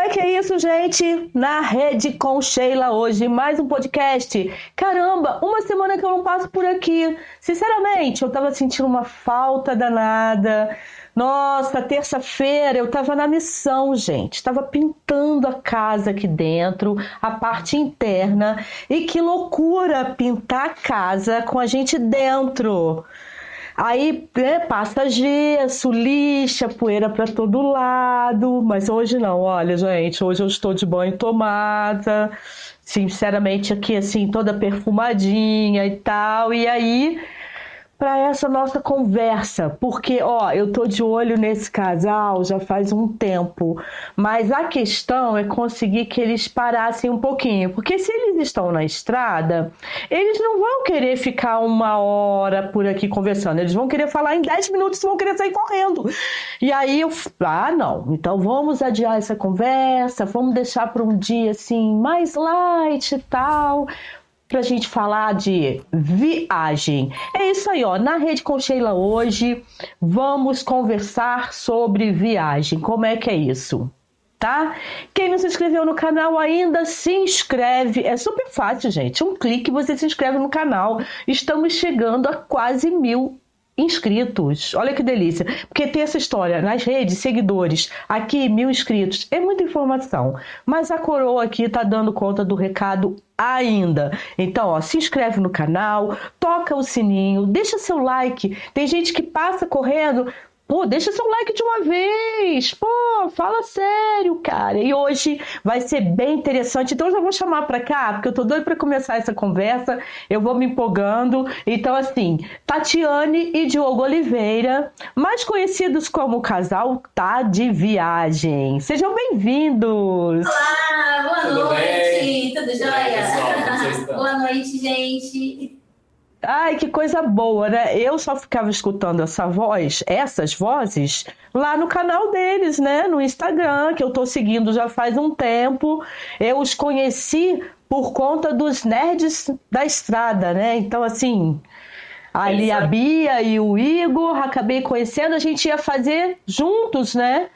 é que é isso, gente? Na rede com Sheila hoje, mais um podcast. Caramba, uma semana que eu não passo por aqui. Sinceramente, eu tava sentindo uma falta danada. Nossa, terça-feira eu tava na missão, gente. Tava pintando a casa aqui dentro, a parte interna. E que loucura pintar a casa com a gente dentro. Aí né, passa gesso, lixa, poeira para todo lado. Mas hoje não, olha, gente, hoje eu estou de banho tomada, sinceramente aqui assim, toda perfumadinha e tal. E aí para essa nossa conversa, porque ó, eu tô de olho nesse casal já faz um tempo, mas a questão é conseguir que eles parassem um pouquinho, porque se eles estão na estrada, eles não vão querer ficar uma hora por aqui conversando, eles vão querer falar em 10 minutos vão querer sair correndo. E aí eu, ah, não, então vamos adiar essa conversa, vamos deixar para um dia assim mais light e tal para a gente falar de viagem. É isso aí, ó. Na Rede com Sheila hoje vamos conversar sobre viagem. Como é que é isso? Tá? Quem não se inscreveu no canal ainda, se inscreve. É super fácil, gente. Um clique você se inscreve no canal. Estamos chegando a quase mil inscritos. Olha que delícia. Porque tem essa história nas redes, seguidores, aqui mil inscritos. É muita informação. Mas a coroa aqui tá dando conta do recado ainda. Então, ó, se inscreve no canal, toca o sininho, deixa seu like. Tem gente que passa correndo, Pô, deixa seu like de uma vez. Pô, fala sério, cara. E hoje vai ser bem interessante. Então eu já vou chamar para cá, porque eu tô doido para começar essa conversa. Eu vou me empolgando. Então assim, Tatiane e Diogo Oliveira, mais conhecidos como casal Tá de Viagem. Sejam bem-vindos. Olá, boa Tudo noite. Bem? Tudo jóia? Boa noite, gente. Ai, que coisa boa, né? Eu só ficava escutando essa voz, essas vozes, lá no canal deles, né? No Instagram, que eu tô seguindo já faz um tempo. Eu os conheci por conta dos nerds da estrada, né? Então, assim, ali a Bia e o Igor, acabei conhecendo, a gente ia fazer juntos, né?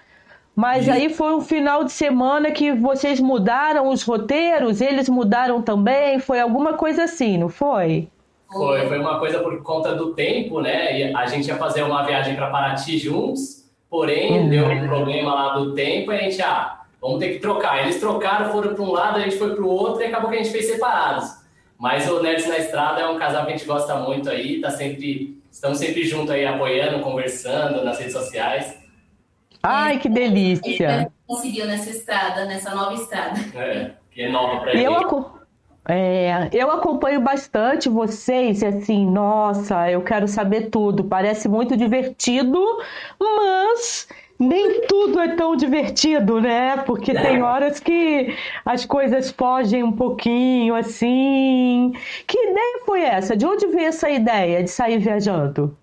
Mas aí foi um final de semana que vocês mudaram os roteiros, eles mudaram também, foi alguma coisa assim, não foi? Foi, foi uma coisa por conta do tempo, né? E a gente ia fazer uma viagem para Paraty juntos, porém uhum. deu um problema lá do tempo e a gente, ah, vamos ter que trocar. Eles trocaram, foram para um lado, a gente foi para o outro e acabou que a gente fez separados. Mas o Nerds na Estrada é um casal que a gente gosta muito aí, tá sempre, estamos sempre juntos aí apoiando, conversando nas redes sociais. Ai, que delícia! Ele conseguiu nessa estrada, nessa nova estrada. É, que é nova para ele. Eu, é, eu acompanho bastante vocês e assim, nossa, eu quero saber tudo. Parece muito divertido, mas nem tudo é tão divertido, né? Porque tem horas que as coisas fogem um pouquinho assim. Que ideia foi essa? De onde veio essa ideia de sair viajando?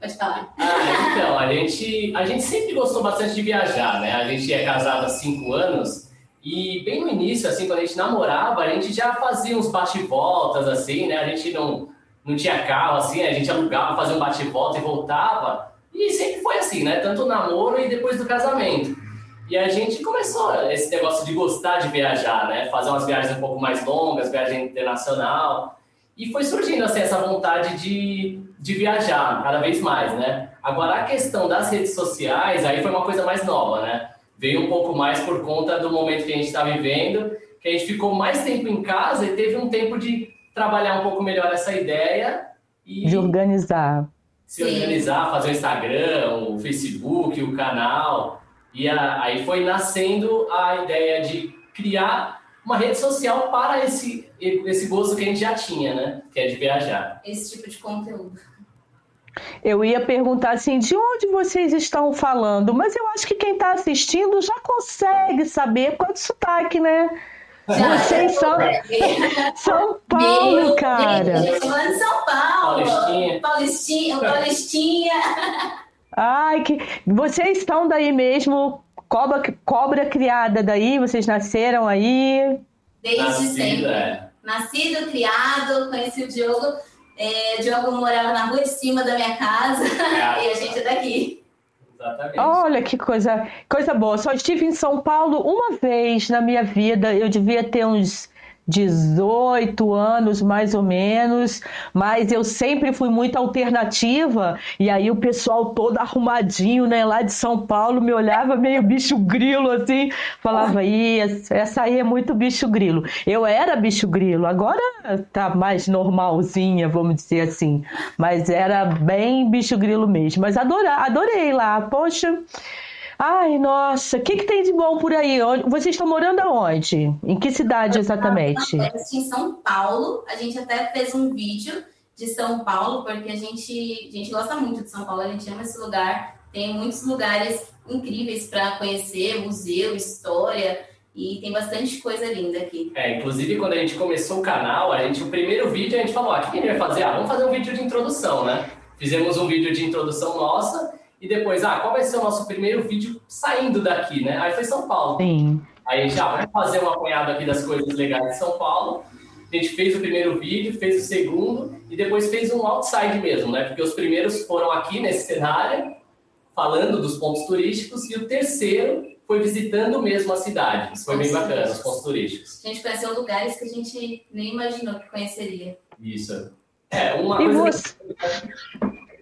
Pode falar. Ah, então, a gente, a gente sempre gostou bastante de viajar, né? A gente é casado há cinco anos. E bem no início, assim, quando a gente namorava, a gente já fazia uns bate-voltas, assim, né? A gente não, não tinha carro, assim, a gente alugava, fazia um bate-volta e voltava. E sempre foi assim, né? Tanto o namoro e depois do casamento. E a gente começou esse negócio de gostar de viajar, né? Fazer umas viagens um pouco mais longas, viagem internacional. E foi surgindo, assim, essa vontade de, de viajar cada vez mais, né? Agora, a questão das redes sociais, aí foi uma coisa mais nova, né? Veio um pouco mais por conta do momento que a gente está vivendo, que a gente ficou mais tempo em casa e teve um tempo de trabalhar um pouco melhor essa ideia e de organizar, se Sim. organizar, fazer o Instagram, o Facebook, o canal e a, aí foi nascendo a ideia de criar uma rede social para esse esse gosto que a gente já tinha, né? Que é de viajar. Esse tipo de conteúdo. Eu ia perguntar assim, de onde vocês estão falando? Mas eu acho que quem está assistindo já consegue saber qual é o sotaque, né? Já, vocês são São Paulo, meu, cara. Eu tô falando de São Paulo. Paulistinha. Paulistinha. Paulistinha. Ai, que vocês estão daí mesmo? Cobra, cobra criada daí? Vocês nasceram aí? Desde Nascido, sempre. É. Nascido, criado, conheci o Diogo é, Diogo morava na rua de cima da minha casa é. e a gente é daqui. Exatamente. Olha que coisa, coisa boa. Só estive em São Paulo uma vez na minha vida. Eu devia ter uns 18 anos mais ou menos, mas eu sempre fui muito alternativa e aí o pessoal todo arrumadinho, né, lá de São Paulo me olhava meio bicho grilo assim, falava aí, essa aí é muito bicho grilo. Eu era bicho grilo, agora tá mais normalzinha, vamos dizer assim, mas era bem bicho grilo mesmo. Mas adorei, adorei lá, poxa. Ai, nossa, o que, que tem de bom por aí? Vocês estão morando aonde? Em que cidade exatamente? Em São Paulo. A gente até fez um vídeo de São Paulo, porque a gente, a gente gosta muito de São Paulo, a gente ama esse lugar. Tem muitos lugares incríveis para conhecer, museu, história. E tem bastante coisa linda aqui. É, inclusive quando a gente começou o canal, a gente, o primeiro vídeo a gente falou, ah, o que a gente vai fazer? Ah, vamos fazer um vídeo de introdução, né? Fizemos um vídeo de introdução nossa e depois, ah, qual vai ser o nosso primeiro vídeo saindo daqui, né? Aí foi São Paulo. Sim. Aí a gente, ah, vamos fazer um apanhado aqui das coisas legais de São Paulo. A gente fez o primeiro vídeo, fez o segundo e depois fez um outside mesmo, né? Porque os primeiros foram aqui nesse cenário, falando dos pontos turísticos, e o terceiro foi visitando mesmo a cidade. Isso foi bem bacana, os pontos turísticos. A gente conheceu lugares que a gente nem imaginou que conheceria. Isso. É, uma e coisa. Você...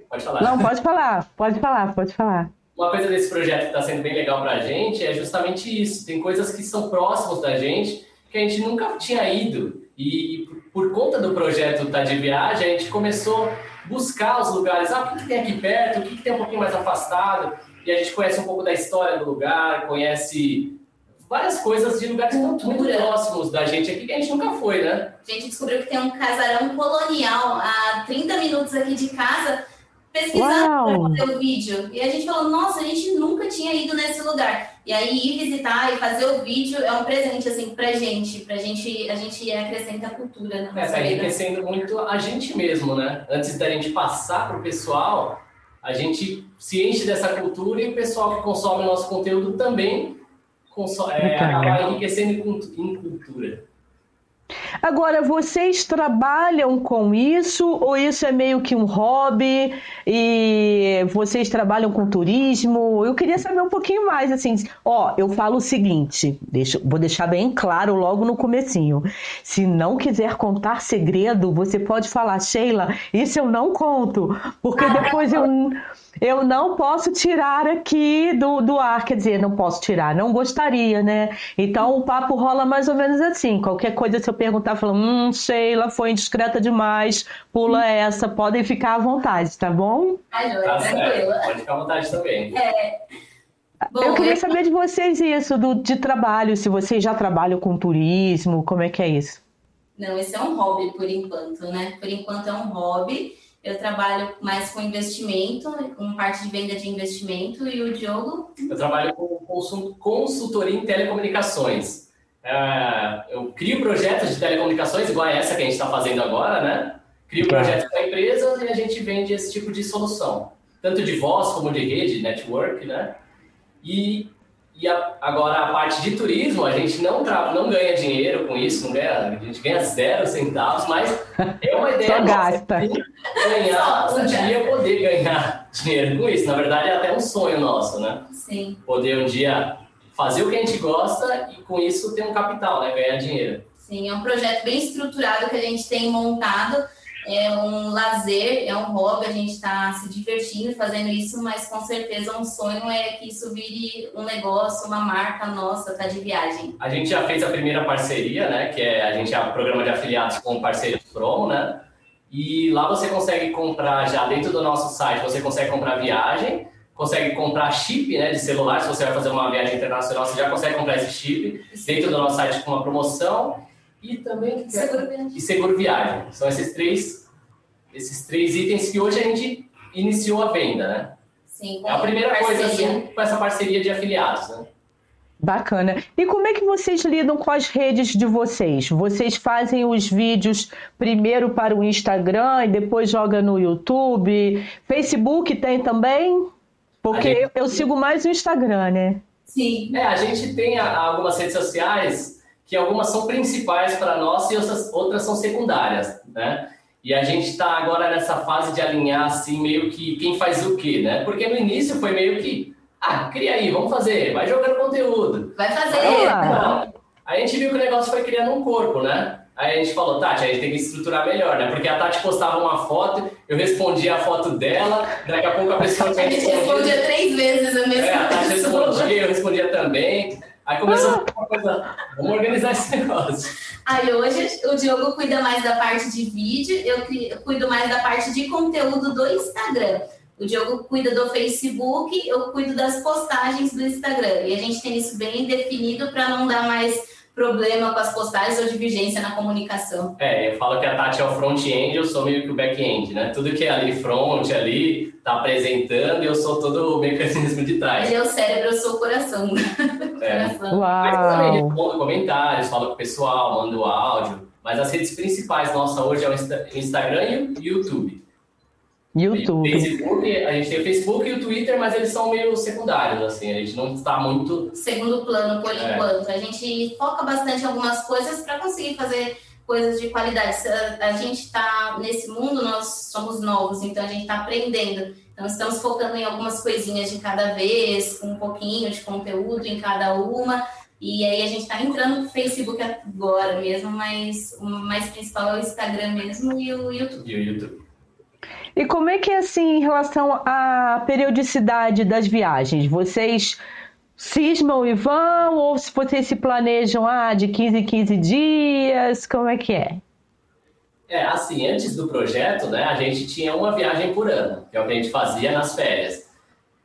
Pode falar. Não, pode falar, pode falar, pode falar. Uma coisa desse projeto que está sendo bem legal para a gente é justamente isso. Tem coisas que são próximas da gente que a gente nunca tinha ido. E por conta do projeto Tá de Viagem, a gente começou a buscar os lugares. Ah, o que, tem aqui perto? O que, que tem um pouquinho mais afastado? E a gente conhece um pouco da história do lugar, conhece várias coisas de lugares muito, muito próximos da gente aqui que a gente nunca foi, né? A gente descobriu que tem um casarão colonial a 30 minutos aqui de casa pesquisando para fazer o vídeo. E a gente falou, nossa, a gente nunca tinha ido nesse lugar. E aí ir visitar e fazer o vídeo é um presente assim pra gente, pra gente, a gente acrescenta a cultura na nossa é, tá enriquecendo muito a gente mesmo, né? Antes da gente passar pro pessoal, a gente se enche dessa cultura e o pessoal que consome o nosso conteúdo também consome, é, acaba enriquecendo em cultura. Agora, vocês trabalham com isso ou isso é meio que um hobby e vocês trabalham com turismo? Eu queria saber um pouquinho mais, assim, ó, eu falo o seguinte, deixa, vou deixar bem claro logo no comecinho. Se não quiser contar segredo, você pode falar, Sheila, isso eu não conto, porque depois eu eu não posso tirar aqui do, do ar, quer dizer, não posso tirar, não gostaria, né? Então o papo rola mais ou menos assim. Qualquer coisa, se eu perguntar, falando, hum, Sheila, foi indiscreta demais, pula essa, podem ficar à vontade, tá bom? Ai, não, tá tranquila. Pode ficar à vontade também. É. Bom, eu queria saber de vocês isso, do, de trabalho, se vocês já trabalham com turismo, como é que é isso? Não, esse é um hobby por enquanto, né? Por enquanto é um hobby. Eu trabalho mais com investimento, com parte de venda de investimento, e o Diogo? Eu trabalho com consultoria em telecomunicações. É, eu crio projetos de telecomunicações, igual a essa que a gente está fazendo agora, né? Crio projetos para empresas e a gente vende esse tipo de solução, tanto de voz como de rede, network, né? E e a, agora a parte de turismo, a gente não, tra, não ganha dinheiro com isso, não ganha, a gente ganha zero centavos, mas é uma ideia Só gasta. ganhar, um dia poder ganhar dinheiro com isso. Na verdade, é até um sonho nosso, né? Sim. Poder um dia fazer o que a gente gosta e com isso ter um capital, né? Ganhar dinheiro. Sim, é um projeto bem estruturado que a gente tem montado é um lazer, é um hobby, a gente está se divertindo fazendo isso, mas com certeza um sonho é que isso vire um negócio, uma marca nossa, tá de viagem. A gente já fez a primeira parceria, né? Que é a gente é o programa de afiliados com o parceiro Promo, né? E lá você consegue comprar já dentro do nosso site, você consegue comprar viagem, consegue comprar chip né, de celular, se você vai fazer uma viagem internacional, você já consegue comprar esse chip dentro do nosso site com uma promoção e também seguro viagem. e seguro viagem. São esses três, esses três itens que hoje a gente iniciou a venda, né? Sim, é a primeira parceria. coisa assim, com essa parceria de afiliados, né? Bacana. E como é que vocês lidam com as redes de vocês? Vocês fazem os vídeos primeiro para o Instagram e depois joga no YouTube? Facebook tem também? Porque gente... eu, eu, sigo mais o Instagram, né? Sim. É, a gente tem algumas redes sociais que algumas são principais para nós e outras, outras são secundárias, né? E a gente está agora nessa fase de alinhar, assim, meio que quem faz o quê, né? Porque no início foi meio que, ah, cria aí, vamos fazer, vai jogando conteúdo. Vai fazer. Aí, a gente viu que o negócio foi criando um corpo, né? Aí a gente falou, Tati, a gente tem que estruturar melhor, né? Porque a Tati postava uma foto, eu respondia a foto dela, daqui a pouco a pessoa A gente respondia três vezes a mesma é, a Tati respondia, eu respondia também. Aí começou uma coisa, vamos organizar esse negócio. Aí hoje o Diogo cuida mais da parte de vídeo, eu cuido mais da parte de conteúdo do Instagram. O Diogo cuida do Facebook, eu cuido das postagens do Instagram. E a gente tem isso bem definido para não dar mais problema com as postagens ou divergência na comunicação. É, eu falo que a Tati é o front-end, eu sou meio que o back-end, né? Tudo que é ali front, ali, tá apresentando, e eu sou todo o mecanismo de trás. Ele é o cérebro, eu sou o coração. É. coração. Uau. Mas eu também respondo comentários, falo com o pessoal, mando áudio. Mas as redes principais nossa hoje é o Instagram e o YouTube. YouTube. Facebook, a gente tem o Facebook e o Twitter, mas eles são meio secundários, assim, a gente não está muito. Segundo plano, por é. enquanto. A gente foca bastante em algumas coisas para conseguir fazer coisas de qualidade. A gente está nesse mundo, nós somos novos, então a gente está aprendendo. Então estamos focando em algumas coisinhas de cada vez, com um pouquinho de conteúdo em cada uma. E aí a gente está entrando no Facebook agora mesmo, mas o mais principal é o Instagram mesmo e o YouTube. E o YouTube. E como é que é assim em relação à periodicidade das viagens? Vocês cismam e vão ou se vocês se planejam ah, de 15 em 15 dias? Como é que é? É, assim, antes do projeto, né, a gente tinha uma viagem por ano, que é o que a gente fazia nas férias.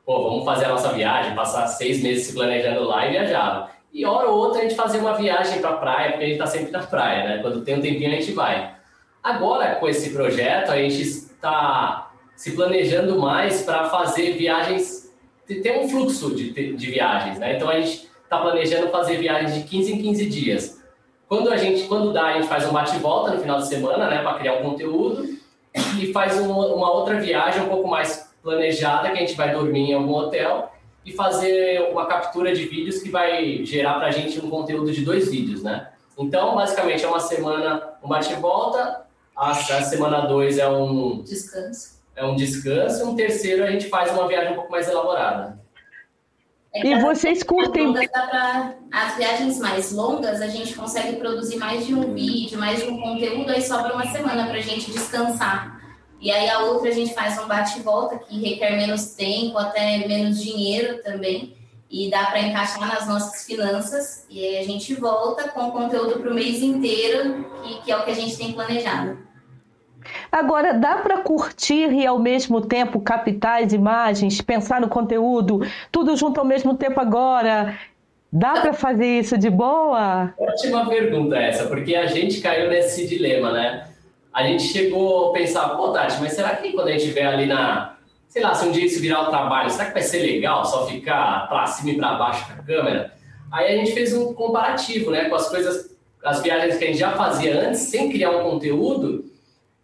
Pô, vamos fazer a nossa viagem, passar seis meses se planejando lá e viajava. E hora ou outra a gente fazia uma viagem para praia, porque a gente está sempre na praia, né? Quando tem um tempinho a gente vai. Agora, com esse projeto, a gente está se planejando mais para fazer viagens, ter um fluxo de, de viagens, né? Então a gente está planejando fazer viagens de 15 em 15 dias. Quando a gente, quando dá, a gente faz um bate-volta no final de semana, né, para criar um conteúdo e faz uma, uma outra viagem um pouco mais planejada que a gente vai dormir em algum hotel e fazer uma captura de vídeos que vai gerar para a gente um conteúdo de dois vídeos, né? Então, basicamente, é uma semana um bate-volta, a, a semana 2 é um descanso. É um descanso, um terceiro a gente faz uma viagem um pouco mais elaborada. É e vocês curtem. Pra, as viagens mais longas, a gente consegue produzir mais de um vídeo, mais de um conteúdo, aí sobra uma semana para a gente descansar. E aí a outra a gente faz um bate-volta que requer menos tempo, até menos dinheiro também. E dá para encaixar nas nossas finanças. E aí a gente volta com conteúdo para o mês inteiro, que, que é o que a gente tem planejado. Agora, dá para curtir e ao mesmo tempo captar as imagens, pensar no conteúdo, tudo junto ao mesmo tempo agora? Dá para fazer isso de boa? Ótima pergunta essa, porque a gente caiu nesse dilema, né? A gente chegou a pensar, pô, Tati, mas será que quando a gente estiver ali na. Sei lá, se um dia isso virar o trabalho, será que vai ser legal só ficar para cima e para baixo com a câmera? Aí a gente fez um comparativo, né, com as coisas, as viagens que a gente já fazia antes, sem criar um conteúdo,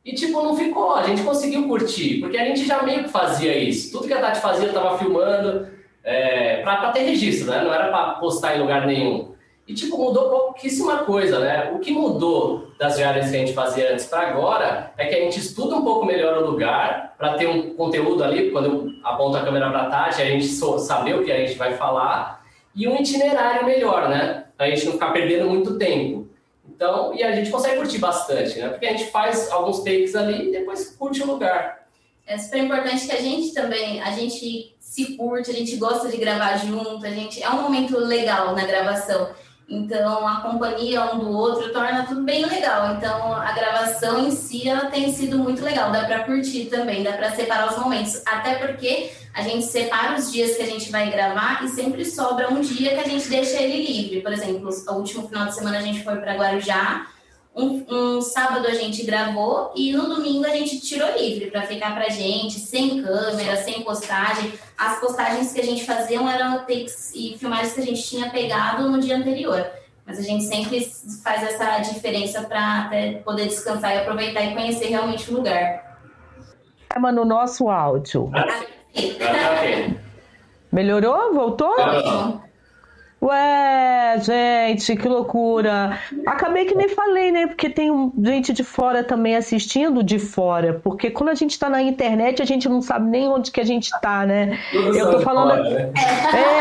e, tipo, não ficou, a gente conseguiu curtir, porque a gente já meio que fazia isso. Tudo que a Tati fazia, eu tava filmando é, pra, pra ter registro, né? Não era pra postar em lugar nenhum. E, tipo, mudou pouquíssima coisa, né? O que mudou das viagens que a gente fazia antes para agora é que a gente estuda um pouco melhor o lugar para ter um conteúdo ali, quando eu aponto a câmera para a Tati, a gente saber o que a gente vai falar e um itinerário melhor, né? Pra gente não ficar perdendo muito tempo. Então, e a gente consegue curtir bastante, né? Porque a gente faz alguns takes ali e depois curte o lugar. É super importante que a gente também, a gente se curte, a gente gosta de gravar junto, a gente é um momento legal na gravação. Então, a companhia um do outro torna tudo bem legal. Então, a gravação em si ela tem sido muito legal. Dá para curtir também, dá para separar os momentos. Até porque a gente separa os dias que a gente vai gravar e sempre sobra um dia que a gente deixa ele livre. Por exemplo, o último final de semana a gente foi para Guarujá. Um, um, sábado a gente gravou e no domingo a gente tirou livre para ficar pra gente, sem câmera, sem postagem. As postagens que a gente fazia eram takes e filmagens que a gente tinha pegado no dia anterior. Mas a gente sempre faz essa diferença para poder descansar e aproveitar e conhecer realmente o lugar. No nosso áudio. Ah, Melhorou? Voltou? Tá Ué, gente, que loucura. Acabei que nem falei, né? Porque tem gente de fora também assistindo de fora. Porque quando a gente está na internet, a gente não sabe nem onde que a gente está, né? Tudo Eu tô falando. Fora, né?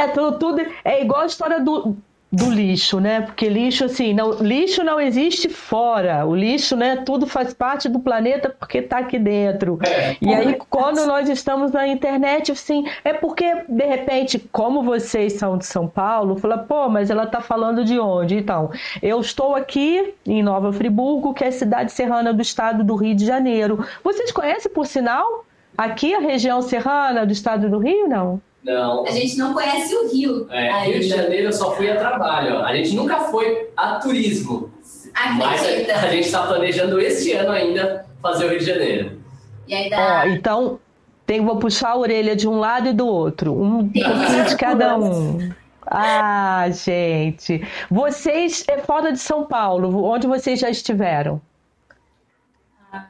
É, tudo, tudo. É igual a história do, do lixo, né? Porque lixo, assim, não, lixo não existe fora. O lixo, né? Tudo faz parte do planeta porque está aqui dentro. É, e aí, quando nós estamos na internet, assim, é porque, de repente, como vocês são de São Paulo, fala, pô, mas ela está falando de onde? Então, eu estou aqui em Nova Friburgo, que é a cidade serrana do estado do Rio de Janeiro. Vocês conhecem, por sinal, aqui a região serrana do estado do Rio, não? Não. A gente não conhece o Rio. É, Rio de Janeiro eu só fui a trabalho. A gente nunca foi a turismo. Acredita. Mas a, a gente está planejando este ano ainda fazer o Rio de Janeiro. E ainda... Ó, então, tem, vou puxar a orelha de um lado e do outro. Um pouquinho de cada um. Ah, gente. Vocês é fora de São Paulo. Onde vocês já estiveram? Ah,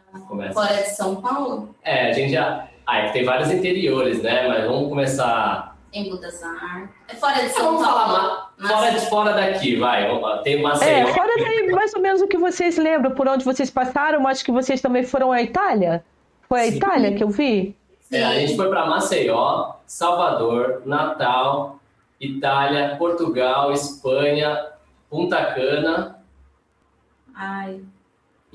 fora de São Paulo? É, a gente já ah, é que tem vários interiores, né? Mas vamos começar. Em Budazar. É fora de São Paulo. Falar fora, de, fora daqui, vai. Tem uma É, fora daí, mais ou menos o que vocês lembram, por onde vocês passaram. Acho que vocês também foram à Itália. Foi a Sim. Itália que eu vi? É, a gente foi para Maceió, Salvador, Natal, Itália, Portugal, Espanha, Punta Cana. Ai.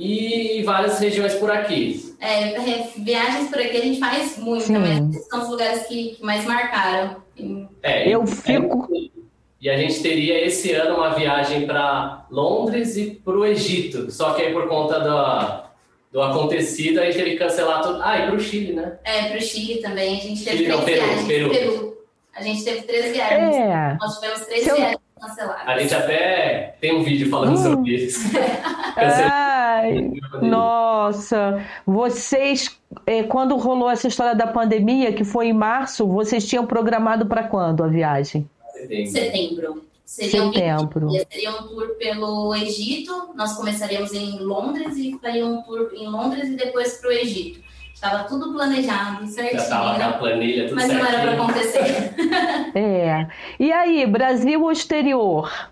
E várias regiões por aqui. É, viagens por aqui a gente faz muito, Sim. mas são os lugares que, que mais marcaram. É, eu fico. É, e a gente teria esse ano uma viagem para Londres e para o Egito. Só que aí por conta do, do acontecido, a gente teve que cancelar tudo. Ah, e para o Chile, né? É, para o Chile também. A gente teve Chile, três não, Peru, viagens. Peru. Peru. A gente teve três viagens. É. Nós tivemos três viagens canceladas. A gente até tem um vídeo falando hum. sobre isso. Ai, nossa, vocês, eh, quando rolou essa história da pandemia, que foi em março, vocês tinham programado para quando a viagem? Setembro. Setembro. Seria Setembro. Um, seria um tour pelo Egito. Nós começaríamos em Londres e faria um tour em Londres e depois para o Egito. Estava tudo planejado, certinho. Já estava na planilha, tudo Mas certinho. não era para acontecer. é. E aí, Brasil ou exterior?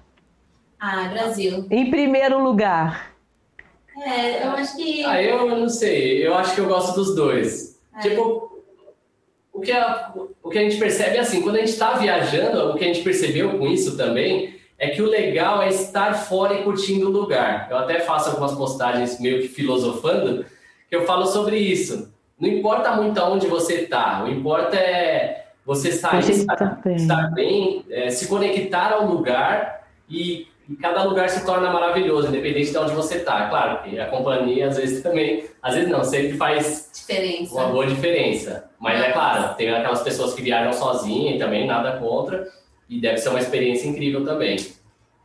Ah, Brasil. Em primeiro lugar. É, eu acho que. Ah, eu não sei. Eu acho que eu gosto dos dois. É. Tipo, o que, a, o que a gente percebe é assim, quando a gente está viajando, o que a gente percebeu com isso também é que o legal é estar fora e curtindo o lugar. Eu até faço algumas postagens meio que filosofando, que eu falo sobre isso. Não importa muito aonde você está, o importa é você sair, estar, bem, estar bem é, se conectar ao lugar e, e, cada lugar se torna maravilhoso, independente de onde você está. Claro que a companhia às vezes também, às vezes não, sempre faz diferença. uma boa diferença. Mas é claro, tem aquelas pessoas que viajam sozinhas e também nada contra, e deve ser uma experiência incrível também.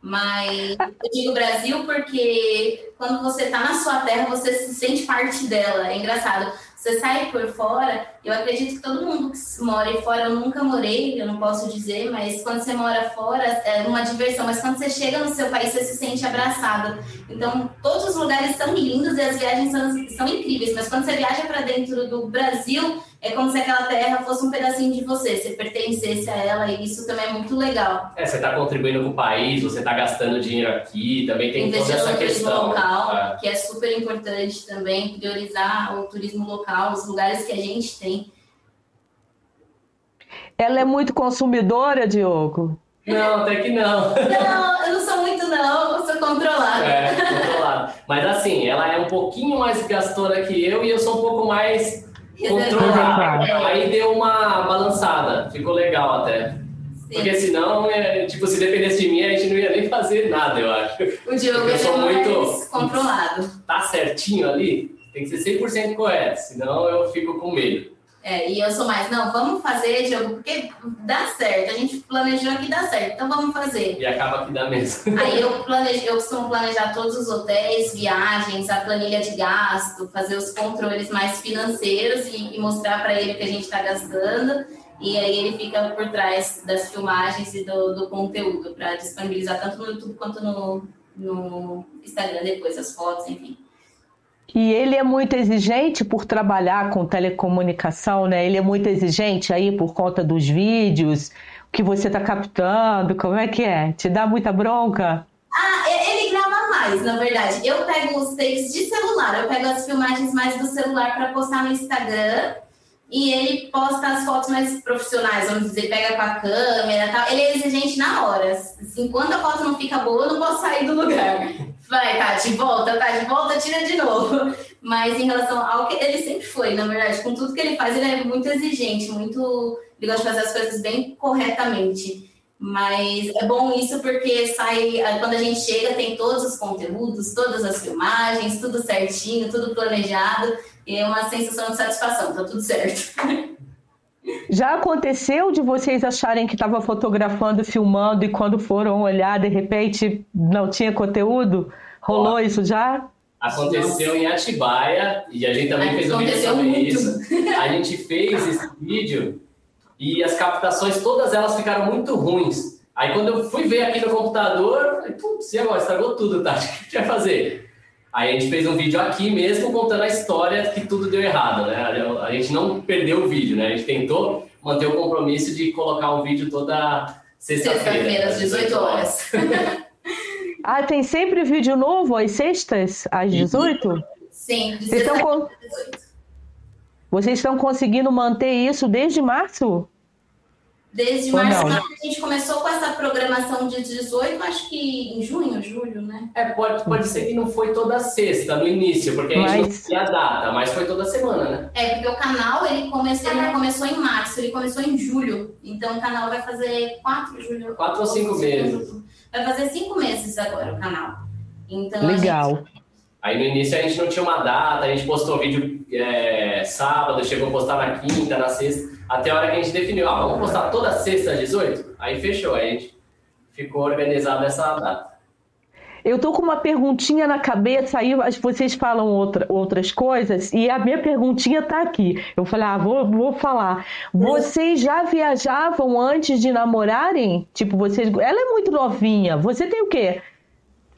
Mas eu digo Brasil porque quando você está na sua terra, você se sente parte dela. É engraçado. Você sai por fora, eu acredito que todo mundo que mora fora, eu nunca morei, eu não posso dizer, mas quando você mora fora, é uma diversão. Mas quando você chega no seu país, você se sente abraçado. Então, todos os lugares são lindos e as viagens são, são incríveis. Mas quando você viaja para dentro do Brasil, é como se aquela terra fosse um pedacinho de você, você pertencesse a ela e isso também é muito legal. É, você está contribuindo com o país, você está gastando dinheiro aqui, também tem Investir toda essa questão. local, é. que é super importante também, priorizar o turismo local, os lugares que a gente tem. Ela é muito consumidora, Diogo? Não, até que não. Não, eu não sou muito não, eu sou controlada. É, controlada. Mas assim, ela é um pouquinho mais gastora que eu e eu sou um pouco mais controlar. Aí deu uma balançada, ficou legal até. Sim. Porque senão, é, tipo, se dependesse de mim, a gente não ia nem fazer nada, eu acho. O Diogo eu sou é muito controlado. Tá certinho ali, tem que ser 100% correto, senão eu fico com medo. É, e eu sou mais, não, vamos fazer, Diogo, porque dá certo. A gente planejou que dá certo, então vamos fazer. E acaba que dá mesmo. Aí eu, planejo, eu costumo planejar todos os hotéis, viagens, a planilha de gasto, fazer os controles mais financeiros e, e mostrar para ele o que a gente está gastando. E aí ele fica por trás das filmagens e do, do conteúdo para disponibilizar tanto no YouTube quanto no, no Instagram depois, as fotos, enfim. E ele é muito exigente por trabalhar com telecomunicação, né? Ele é muito exigente aí por conta dos vídeos, que você está captando? Como é que é? Te dá muita bronca? Ah, ele grava mais, na verdade. Eu pego os takes de celular, eu pego as filmagens mais do celular para postar no Instagram e ele posta as fotos mais profissionais, vamos dizer, pega com a câmera e tal. Ele é exigente na hora. Assim, quando a foto não fica boa, eu não posso sair do lugar. Vai, Tati, volta, tá de volta, tira de novo. Mas em relação ao que ele sempre foi, na verdade, com tudo que ele faz, ele é muito exigente, muito. Ele gosta de fazer as coisas bem corretamente. Mas é bom isso porque sai, quando a gente chega, tem todos os conteúdos, todas as filmagens, tudo certinho, tudo planejado, e é uma sensação de satisfação, tá tudo certo. Já aconteceu de vocês acharem que estava fotografando, filmando e quando foram olhar, de repente não tinha conteúdo? Rolou Ó, isso já? Aconteceu em Atibaia e a gente também fez um vídeo sobre muito. isso. A gente fez esse vídeo e as captações, todas elas ficaram muito ruins. Aí quando eu fui ver aqui no computador, eu falei, putz, e agora? Estragou tudo, tá? O que a gente vai fazer? Aí a gente fez um vídeo aqui mesmo contando a história que tudo deu errado, né? A gente não perdeu o vídeo, né? A gente tentou manter o compromisso de colocar o vídeo toda sexta-feira. Sexta-feira, às 18 horas. ah, tem sempre vídeo novo às sextas, às 18? Sim, de então, 18. Vocês estão conseguindo manter isso desde março? Desde março, a gente começou com essa programação de 18, acho que em junho, julho, né? É, pode, pode ser que não foi toda sexta no início, porque a gente mas... não tinha a data, mas foi toda semana, né? É, porque o canal ele começou, ele não começou em março, ele começou em julho. Então o canal vai fazer quatro, julho. Quatro ou cinco meses. Vai fazer cinco meses agora o canal. Então, Legal. Gente... Aí no início a gente não tinha uma data, a gente postou vídeo é, sábado, chegou a postar na quinta, na sexta, até a hora que a gente definiu, ah, vamos postar toda sexta às 18? Aí fechou, aí a gente ficou organizado essa data. Eu tô com uma perguntinha na cabeça, aí vocês falam outra, outras coisas, e a minha perguntinha tá aqui. Eu falei, ah, vou, vou falar. Vocês já viajavam antes de namorarem? Tipo, vocês. Ela é muito novinha. Você tem o quê?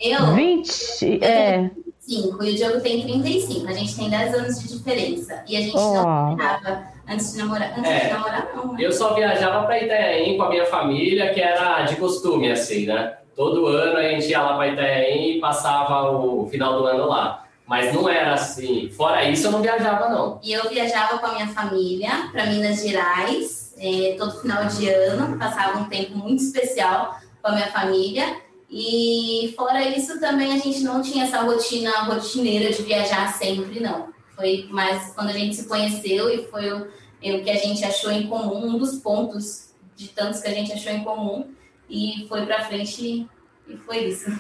Eu? 20? É. 35 e o Diogo tem 35. A gente tem 10 anos de diferença. E a gente oh. não viajava antes de namorar. Antes é, de namorar, não. Né? Eu só viajava para Itanhaém com a minha família, que era de costume, assim, né? Todo ano a gente ia lá para Itanhaém e passava o final do ano lá. Mas não era assim. Fora isso, eu não viajava, não. E eu viajava com a minha família para Minas Gerais, é, todo final de ano. Passava um tempo muito especial com a minha família. E fora isso, também a gente não tinha essa rotina rotineira de viajar sempre, não. Foi mais quando a gente se conheceu e foi o, o que a gente achou em comum, um dos pontos de tantos que a gente achou em comum. E foi para frente e foi isso.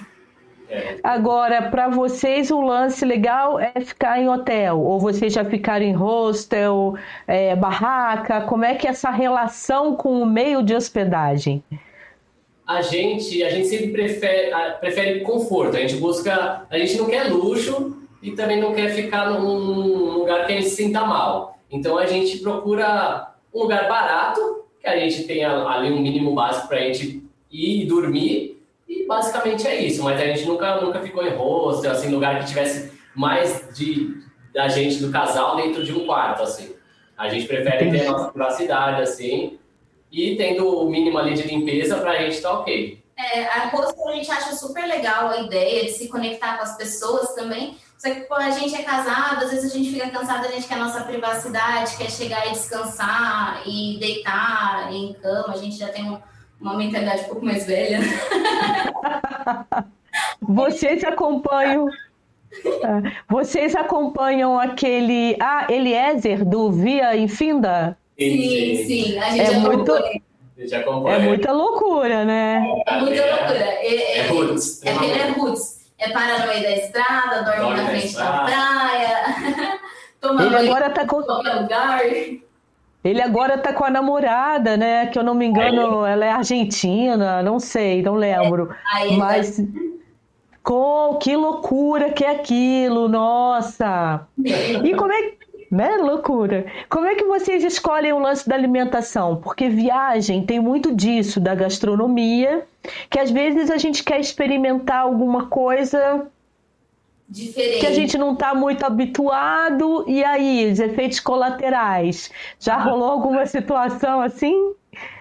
É. Agora, para vocês, o lance legal é ficar em hotel? Ou vocês já ficaram em hostel, é, barraca? Como é que é essa relação com o meio de hospedagem? a gente, a gente sempre prefere, prefere conforto. A gente busca, a gente não quer luxo e também não quer ficar num lugar que a gente se sinta mal. Então a gente procura um lugar barato, que a gente tenha ali um mínimo básico para a gente ir e dormir. E basicamente é isso. Mas a gente nunca, nunca ficou em hostel, assim, lugar que tivesse mais de da gente do casal dentro de um quarto, assim. A gente prefere ter a nossa privacidade, assim, e tendo o mínimo ali de limpeza para a gente estar tá ok. É, a hostel a gente acha super legal a ideia de se conectar com as pessoas também. Só que quando a gente é casado, às vezes a gente fica cansado, a gente quer a nossa privacidade, quer chegar e descansar e deitar em cama. A gente já tem um, uma mentalidade um pouco mais velha. Vocês acompanham. É, vocês acompanham aquele. Ah, Eliezer do Via Infinda? Sim, sim. A gente é muito... É muita loucura, né? É muita loucura. É, é, é roots. É, ele é roots. É para no meio da estrada, dorme, dorme na frente da praia. Toma ele agora tá com... lugar. Ele agora tá com a namorada, né? Que eu não me engano, ela é argentina, não sei, não lembro. É, Mas. Com, que loucura que é aquilo, nossa! E como é, né? Loucura. Como é que vocês escolhem o lance da alimentação? Porque viagem tem muito disso, da gastronomia, que às vezes a gente quer experimentar alguma coisa Diferente. que a gente não está muito habituado, e aí, os efeitos colaterais. Já ah. rolou alguma situação assim?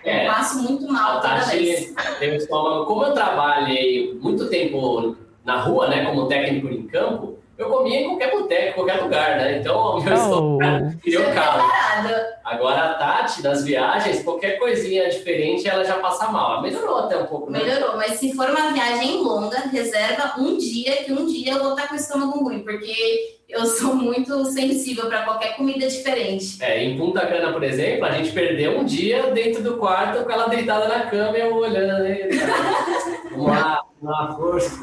É, eu passo muito mal toda vez. Tem um estômago. Como eu trabalhei muito tempo na rua, né, como técnico em campo, eu comia em qualquer boteco, em qualquer lugar, né? Então, meu oh. estômago criou calo. Agora, a Tati, nas viagens, qualquer coisinha diferente, ela já passa mal. Melhorou até um pouco, né? Melhorou, mas se for uma viagem longa, reserva um dia, que um dia eu vou estar com o estômago ruim, porque eu sou muito sensível para qualquer comida diferente. É, em Punta Cana, por exemplo, a gente perdeu um dia dentro do quarto com ela deitada na cama e eu olhando nele. uma, uma força.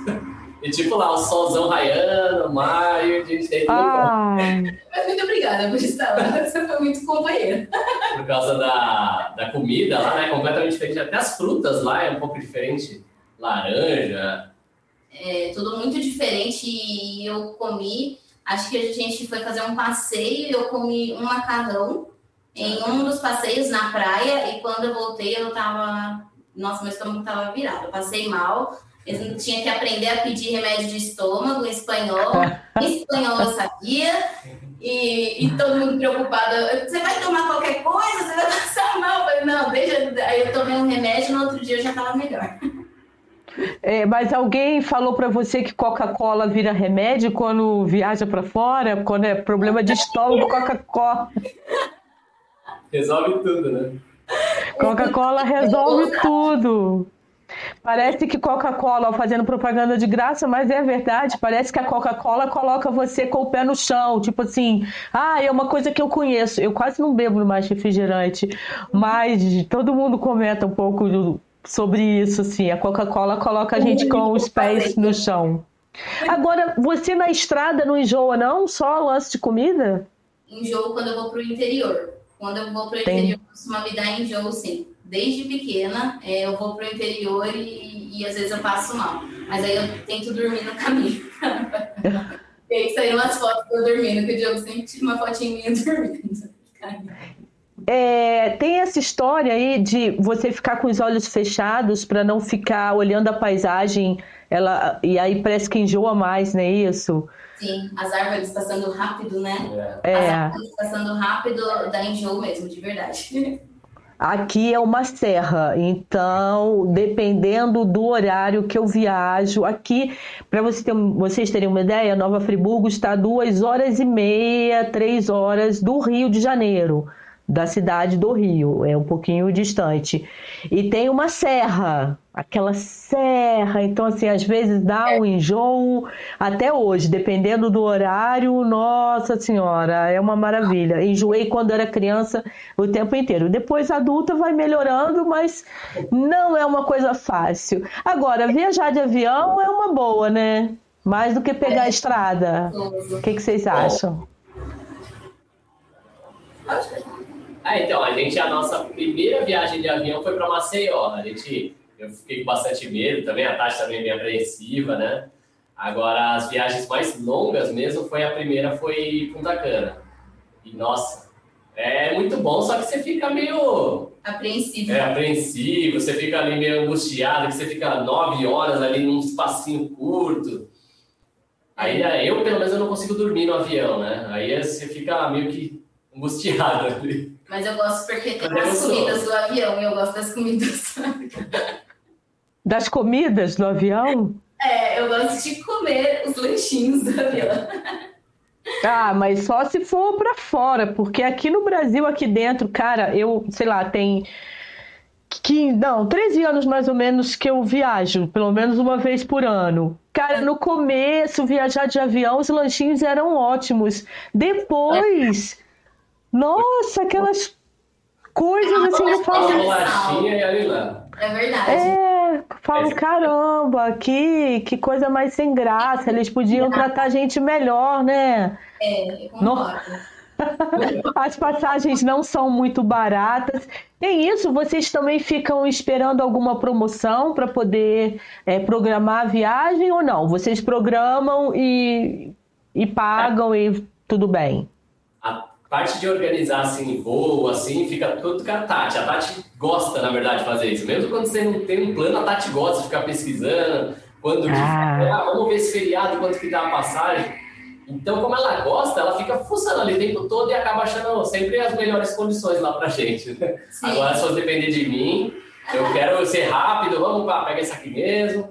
E tipo lá, o solzão raiando, maio, a gente tem ah. Mas muito obrigada por estar lá, você foi muito companheira. Por causa da, da comida lá, né? Completamente diferente. Até as frutas lá é um pouco diferente. Laranja. É, tudo muito diferente e eu comi. Acho que a gente foi fazer um passeio e eu comi um macarrão em um dos passeios na praia e quando eu voltei eu tava. Nossa, meu estômago tava virado. Eu passei mal eu tinha que aprender a pedir remédio de estômago em espanhol. Em espanhol eu sabia. E, e, todo mundo preocupado. Você vai tomar qualquer coisa? Você vai passar mal? Eu falei, não, deixa. Aí eu tomei um remédio no outro dia eu já estava melhor. É, mas alguém falou para você que Coca-Cola vira remédio quando viaja para fora? Quando é problema de estômago, Coca-Cola. Resolve tudo, né? Coca-Cola resolve tudo. Parece que Coca-Cola fazendo propaganda de graça, mas é verdade. Parece que a Coca-Cola coloca você com o pé no chão. Tipo assim, ah, é uma coisa que eu conheço. Eu quase não bebo mais refrigerante, mas todo mundo comenta um pouco sobre isso. Assim, a Coca-Cola coloca a gente com os pés no chão. Agora, você na estrada não enjoa, não? Só lance de comida? Enjoo quando eu vou pro interior. Quando eu vou pro interior, costuma me dar enjoo, sim desde pequena, é, eu vou para o interior e, e, às vezes eu passo mal. Mas aí eu tento dormir no caminho. e aí saíram umas fotos eu dormindo, que o Diogo sempre tinha uma fotinha minha dormindo. É, tem essa história aí de você ficar com os olhos fechados para não ficar olhando a paisagem, ela e aí parece que enjoa mais, não é isso? Sim, as árvores passando rápido, né? É. As árvores passando rápido dá enjoo mesmo, de verdade. Aqui é uma serra, então dependendo do horário que eu viajo, aqui para você ter, vocês terem uma ideia, Nova Friburgo está a duas horas e meia, três horas do Rio de Janeiro da cidade do Rio, é um pouquinho distante. E tem uma serra, aquela serra, então assim, às vezes dá um enjoo até hoje, dependendo do horário, nossa senhora, é uma maravilha. Enjoei quando era criança o tempo inteiro. Depois adulta vai melhorando, mas não é uma coisa fácil. Agora, viajar de avião é uma boa, né? Mais do que pegar a estrada. O que, que vocês acham? Ah, então, a gente, a nossa primeira viagem de avião foi para Maceió. A gente, eu fiquei com bastante medo também, a taxa também é bem apreensiva, né? Agora, as viagens mais longas mesmo, foi a primeira foi Punta Cana. E, nossa, é muito bom, só que você fica meio... Apreensivo. É, apreensivo, você fica ali meio angustiado, que você fica nove horas ali num espacinho curto. Aí, eu, pelo menos, eu não consigo dormir no avião, né? Aí você fica meio que angustiado ali. Mas eu gosto porque tem as comidas do avião e eu gosto das comidas. Das comidas do avião? É, eu gosto de comer os lanchinhos do avião. Ah, mas só se for para fora, porque aqui no Brasil, aqui dentro, cara, eu, sei lá, tem que não, 13 anos mais ou menos que eu viajo, pelo menos uma vez por ano. Cara, no começo, viajar de avião, os lanchinhos eram ótimos. Depois, nossa, aquelas coisas assim, eu falo. É verdade. É, falo, caramba, que, que coisa mais sem graça. Eles podiam tratar a gente melhor, né? É, concordo. As passagens não são muito baratas. Tem isso, vocês também ficam esperando alguma promoção para poder é, programar a viagem ou não? Vocês programam e, e pagam é. e tudo bem? Parte de organizar assim, voo, assim, fica tudo com a Tati. A Tati gosta, na verdade, de fazer isso. Mesmo quando você não tem um plano, a Tati gosta de ficar pesquisando. Quando ah. ah vamos ver esse feriado, quanto que dá a passagem. Então, como ela gosta, ela fica funcionando ali o tempo todo e acaba achando sempre as melhores condições lá pra gente. Né? Agora, se fosse depender de mim, eu quero ser rápido, vamos lá, pega esse aqui mesmo.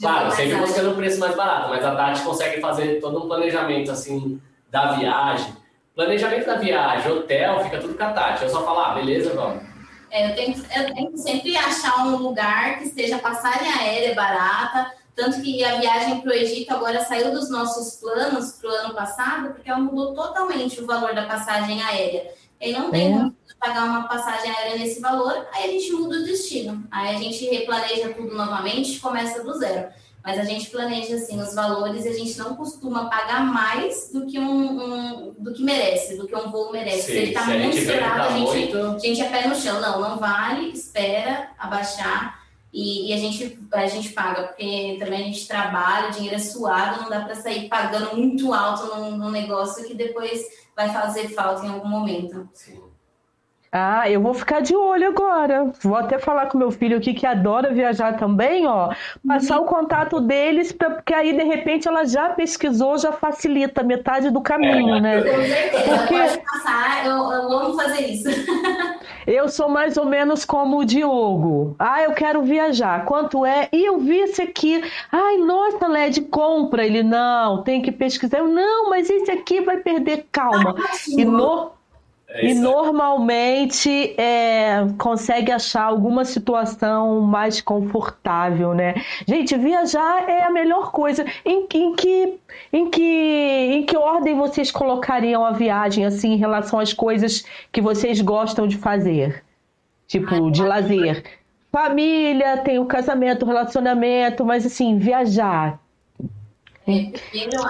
Claro, sempre buscando um preço mais barato, mas a Tati consegue fazer todo um planejamento assim da viagem. Planejamento da viagem, hotel, fica tudo com a Tati. Eu só falo, ah, beleza, vamos. É, eu, tenho, eu tenho que sempre achar um lugar que esteja passagem aérea barata. Tanto que a viagem para o Egito agora saiu dos nossos planos para o ano passado, porque ela mudou totalmente o valor da passagem aérea. E não tem é. pagar uma passagem aérea nesse valor, aí a gente muda o destino. Aí a gente replaneja tudo novamente e começa do zero. Mas a gente planeja assim os valores e a gente não costuma pagar mais do que um, um do que merece, do que um voo merece. Sim, se ele está muito estourado, a gente, a gente é pé no chão. Não, não vale, espera abaixar e, e, a, gente, a gente paga, porque também a gente trabalha, o dinheiro é suado, não dá para sair pagando muito alto num, num negócio que depois vai fazer falta em algum momento. Sim. Ah, eu vou ficar de olho agora. Vou até falar com meu filho aqui que adora viajar também, ó. Passar uhum. o contato deles, pra, porque aí de repente ela já pesquisou, já facilita metade do caminho, é, né? Com certeza, porque... pode passar, eu, eu amo fazer isso. Eu sou mais ou menos como o Diogo. Ah, eu quero viajar. Quanto é? E eu vi esse aqui. Ai, nossa, Led, compra. Ele, não, tem que pesquisar. Eu, não, mas esse aqui vai perder calma. Ah, e no é e normalmente é, consegue achar alguma situação mais confortável, né? Gente, viajar é a melhor coisa. Em, em, que, em, que, em que ordem vocês colocariam a viagem, assim, em relação às coisas que vocês gostam de fazer? Tipo, de lazer. Família, tem o casamento, o relacionamento, mas assim, viajar. É, primeiro,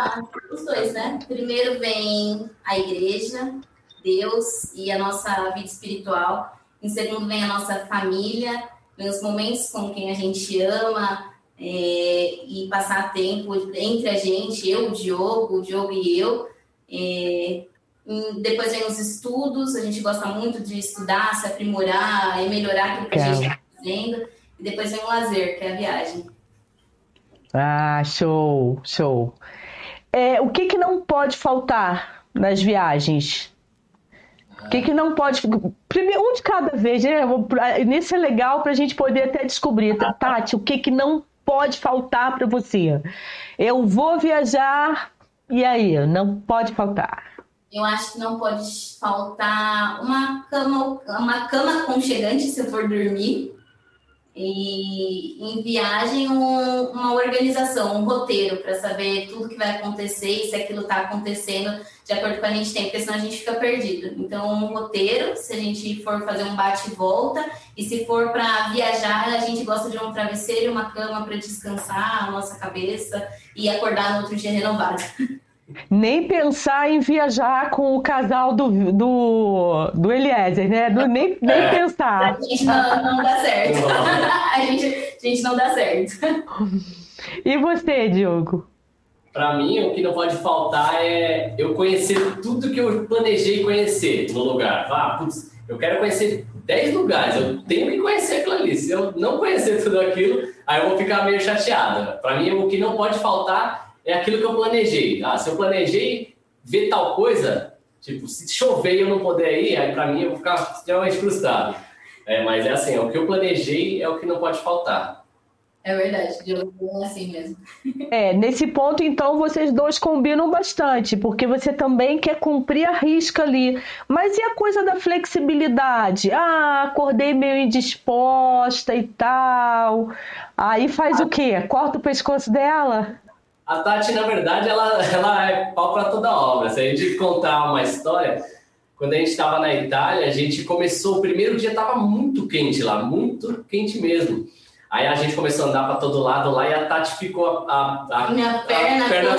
os dois, né? Primeiro vem a igreja, Deus e a nossa vida espiritual. Em segundo, vem a nossa família, vem os momentos com quem a gente ama é, e passar tempo entre a gente, eu, o Diogo, o Diogo e eu. É, depois vem os estudos, a gente gosta muito de estudar, se aprimorar e melhorar aquilo que a gente está fazendo. E depois vem o lazer, que é a viagem. Ah, show, show. É, o que, que não pode faltar nas viagens? O que, que não pode. Primeiro, um de cada vez, né? Nisso é legal para a gente poder até descobrir, tá, Tati, o que, que não pode faltar para você? Eu vou viajar, e aí? Não pode faltar. Eu acho que não pode faltar uma cama, uma cama aconchegante se eu for dormir. E em viagem, um, uma organização, um roteiro para saber tudo que vai acontecer e se aquilo está acontecendo de acordo com a gente tem, porque senão a gente fica perdido. Então, um roteiro, se a gente for fazer um bate e e se for para viajar, a gente gosta de um travesseiro uma cama para descansar a nossa cabeça e acordar no outro dia renovado. Nem pensar em viajar com o casal do, do, do Eliezer, né? Do, nem, nem é. pensar. A gente não, não dá certo. a, gente, a gente não dá certo. E você, Diogo? Para mim, o que não pode faltar é eu conhecer tudo que eu planejei conhecer no lugar. Ah, putz, eu quero conhecer 10 lugares, eu tenho que conhecer aquilo ali. Se eu não conhecer tudo aquilo, aí eu vou ficar meio chateada. Para mim, o que não pode faltar é aquilo que eu planejei. Ah, se eu planejei ver tal coisa, tipo, se chover e eu não puder ir, aí para mim eu vou ficar extremamente frustrado. É, mas é assim, é o que eu planejei é o que não pode faltar. É verdade, Diogo é assim mesmo. É, nesse ponto, então, vocês dois combinam bastante, porque você também quer cumprir a risca ali. Mas e a coisa da flexibilidade? Ah, acordei meio indisposta e tal. Aí faz o quê? Corta o pescoço dela? A Tati, na verdade, ela, ela é pau para toda obra. Se a gente contar uma história, quando a gente estava na Itália, a gente começou, o primeiro dia estava muito quente lá, muito quente mesmo. Aí a gente começou a andar para todo lado lá e a Tati ficou a, a, a minha perna, a perna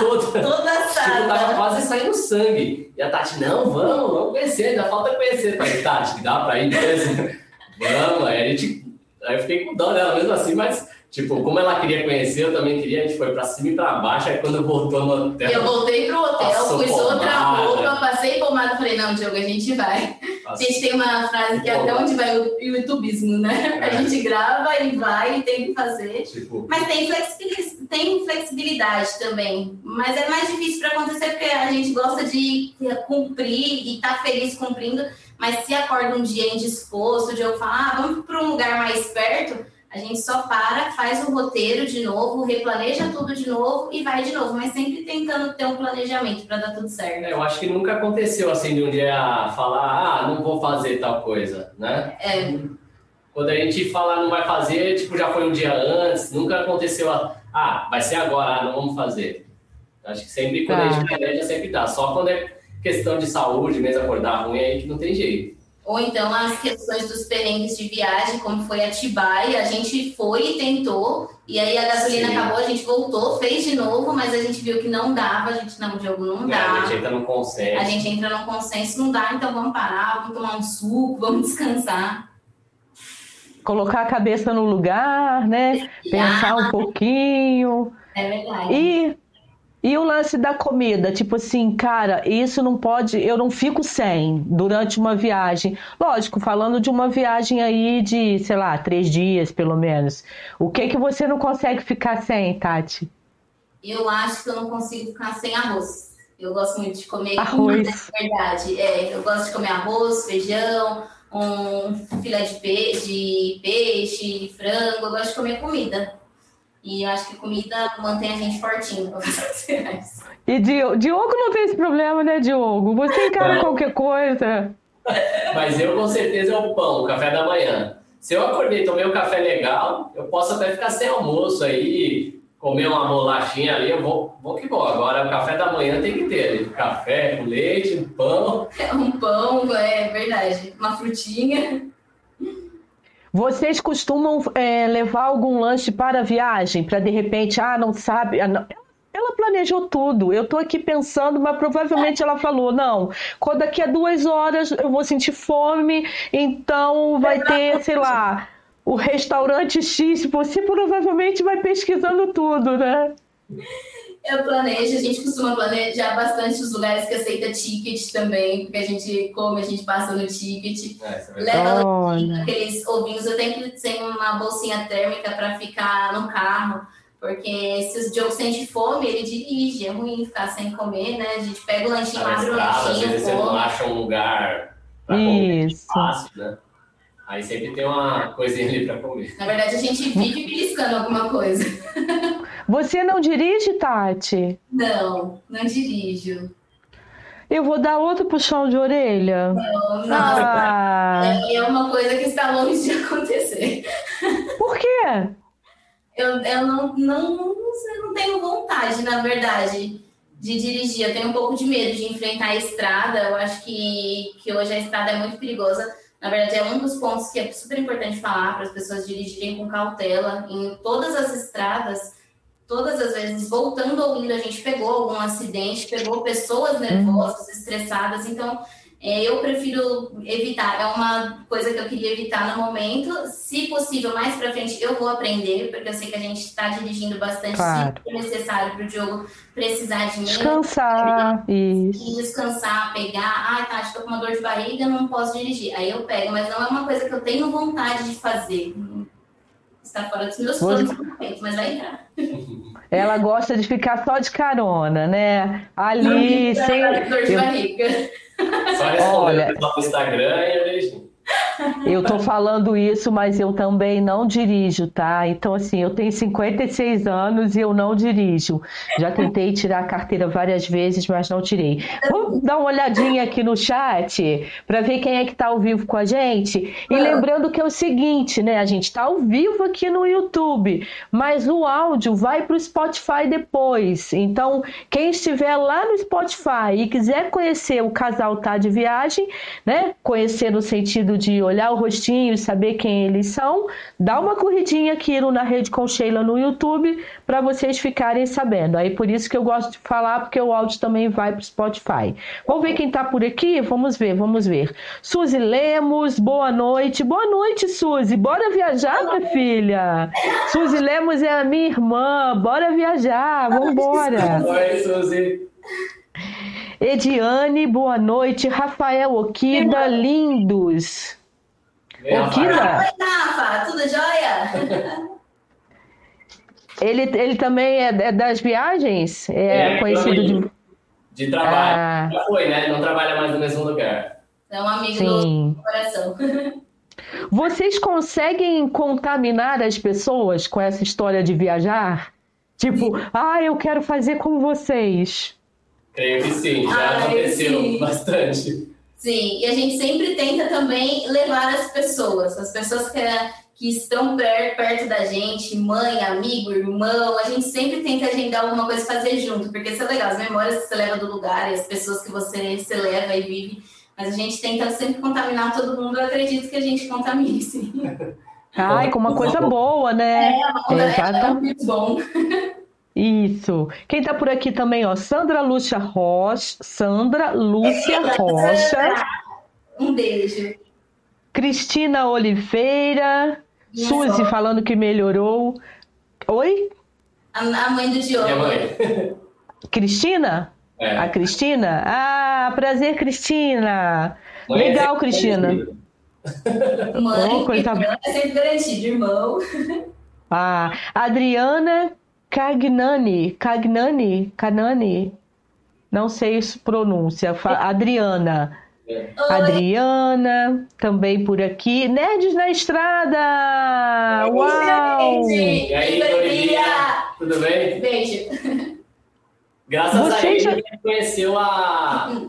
toda, toda assada. Tipo, tava quase saindo sangue. E a Tati, não, vamos, vamos conhecer, ainda falta conhecer. Falei, Tati, dá para ir, beleza? vamos, aí a gente. Aí eu fiquei com dó dela mesmo assim, mas Tipo, como ela queria conhecer, eu também queria, a gente foi pra cima e pra baixo, aí quando voltou no hotel. Eu voltei pro hotel, pus outra roupa, passei pomada, falei, não, Diogo, a gente vai. A gente tem uma frase que é até onde vai o youtubismo, né? É. A gente grava e vai e tem que fazer. Tipo... Mas tem flexibilidade, tem flexibilidade também. Mas é mais difícil para acontecer porque a gente gosta de cumprir e estar tá feliz cumprindo. Mas se acorda um dia indisposto, de eu falar, ah, vamos para um lugar mais perto, a gente só para, faz o roteiro de novo, replaneja tudo de novo e vai de novo, mas sempre tentando ter um planejamento para dar tudo certo. É, eu acho que nunca aconteceu assim de um dia falar, ah, não vou fazer tal coisa, né? É. Quando a gente fala não vai fazer, tipo, já foi um dia antes, nunca aconteceu, a, ah, vai ser agora, ah, não vamos fazer. Acho que sempre, quando tá. a gente planeja, sempre dá. Só quando é questão de saúde, mesmo acordar ruim, aí que não tem jeito. Ou então as questões dos perrengues de viagem, como foi a Tibai, a gente foi e tentou, e aí a gasolina Sim. acabou, a gente voltou, fez de novo, mas a gente viu que não dava, a gente, não, Diogo, não dá. É, a gente entra no consenso. A gente entra no consenso, não dá, então vamos parar, vamos tomar um suco, vamos descansar. Colocar a cabeça no lugar, né? Pensar um pouquinho. É verdade. E e o lance da comida, tipo assim, cara, isso não pode, eu não fico sem durante uma viagem. Lógico, falando de uma viagem aí de, sei lá, três dias pelo menos. O que que você não consegue ficar sem, Tati? Eu acho que eu não consigo ficar sem arroz. Eu gosto muito de comer arroz. comida, é verdade. É, eu gosto de comer arroz, feijão, um filé de peixe, de peixe, de frango. Eu gosto de comer comida. E eu acho que comida mantém a gente fortinho para E Diogo não tem esse problema, né, Diogo? Você encara qualquer coisa. Mas eu com certeza é o pão, o café da manhã. Se eu acordei e tomei um café legal, eu posso até ficar sem almoço aí, comer uma bolachinha ali, eu vou, vou que vou. Agora o café da manhã tem que ter ali. Café com leite, um pão. É um pão, é verdade. Uma frutinha. Vocês costumam é, levar algum lanche para a viagem? Para de repente, ah, não sabe. Ah, não. Ela planejou tudo. Eu estou aqui pensando, mas provavelmente ela falou: não, quando daqui a duas horas eu vou sentir fome, então vai ter, sei lá, o restaurante X. Você provavelmente vai pesquisando tudo, né? Eu planejo, a gente costuma planejar bastante os lugares que aceita ticket também, porque a gente come, a gente passa no ticket. É, é Leva oh, aqueles ovinhos, eu tenho que ter uma bolsinha térmica para ficar no carro, porque se o Diogo sente fome, ele dirige, é ruim ficar sem comer, né? A gente pega o lanchinho, abre o lanchinho, Às vezes come. você não acha um lugar pra comer Isso. fácil, né? Aí sempre tem uma coisinha ali para comer. Na verdade, a gente vive beliscando alguma coisa. Você não dirige, Tati? Não, não dirijo. Eu vou dar outro puxão de orelha? Não, não. Ah. É, é uma coisa que está longe de acontecer. Por quê? Eu, eu não, não, não, não tenho vontade, na verdade, de dirigir. Eu tenho um pouco de medo de enfrentar a estrada. Eu acho que, que hoje a estrada é muito perigosa. Na verdade, é um dos pontos que é super importante falar para as pessoas dirigirem com cautela. Em todas as estradas, todas as vezes, voltando ouvindo, a gente pegou algum acidente, pegou pessoas nervosas, estressadas. Então, é, eu prefiro evitar. É uma coisa que eu queria evitar no momento. Se possível, mais para frente, eu vou aprender, porque eu sei que a gente está dirigindo bastante. Claro. Se for necessário para o Diogo precisar de mim. Descansar. Isso. Descansar, pegar. Ah, tá, estou com uma dor de barriga, não posso dirigir. Aí eu pego, mas não é uma coisa que eu tenho vontade de fazer está fora dos meus planos no momento, mas vai entrar. Ela gosta de ficar só de carona, né? Ali, sem. Dor de eu... barriga. Só responder no Instagram e eu vejo. Eu tô falando isso, mas eu também não dirijo, tá? Então, assim, eu tenho 56 anos e eu não dirijo. Já tentei tirar a carteira várias vezes, mas não tirei. Vamos dar uma olhadinha aqui no chat para ver quem é que tá ao vivo com a gente. E lembrando que é o seguinte, né? A gente tá ao vivo aqui no YouTube, mas o áudio vai para o Spotify depois. Então, quem estiver lá no Spotify e quiser conhecer o casal Tá de Viagem, né? Conhecer no sentido de olhar o rostinho e saber quem eles são, dá uma corridinha aqui no Na Rede com Sheila no YouTube para vocês ficarem sabendo. Aí por isso que eu gosto de falar, porque o áudio também vai para o Spotify. Vamos ver quem está por aqui? Vamos ver, vamos ver. Suzy Lemos, boa noite. Boa noite, Suzy. Bora viajar, minha filha? Suzy Lemos é a minha irmã. Bora viajar, vamos embora. Oi, Suzy. Ediane, boa noite. Rafael Okida, lindos. Okida? Rafael. Oi, Rafa, tudo jóia? Ele, ele também é, é das viagens? É, É, conhecido também. de. De trabalho. Ah. Já foi, né? Não trabalha mais no mesmo lugar. É um amigo Sim. do coração. Vocês conseguem contaminar as pessoas com essa história de viajar? Tipo, ah, eu quero fazer com vocês. Creio que sim, já Ai, aconteceu sim. bastante. Sim, e a gente sempre tenta também levar as pessoas, as pessoas que, que estão per- perto da gente, mãe, amigo, irmão, a gente sempre tenta agendar alguma coisa e fazer junto, porque isso é legal, as memórias que você leva do lugar e as pessoas que você, você leva e vive, mas a gente tenta sempre contaminar todo mundo, eu acredito que a gente contamine, sim. Ai, com uma coisa boa, né? É, é Exatamente. muito bom. Isso. Quem tá por aqui também, ó, Sandra Lúcia Rocha, Sandra Lúcia Rocha, Um beijo. Cristina Oliveira, Minha Suzy sogra. falando que melhorou. Oi? A, a mãe do Diogo. Minha mãe. Cristina? É. A Cristina? Ah, prazer, Cristina. Mãe é Legal, sempre Cristina. Mãe, Oh, coisa- é sempre garantido, irmão. Ah, Adriana Cagnani, Cagnani, Canani, não sei se pronúncia, Fa- Adriana. É. Adriana, também por aqui. Nerds na estrada! Uau! Gente, E aí? Tudo bem? Beijo. Graças a Você ele, já- a gente conheceu a...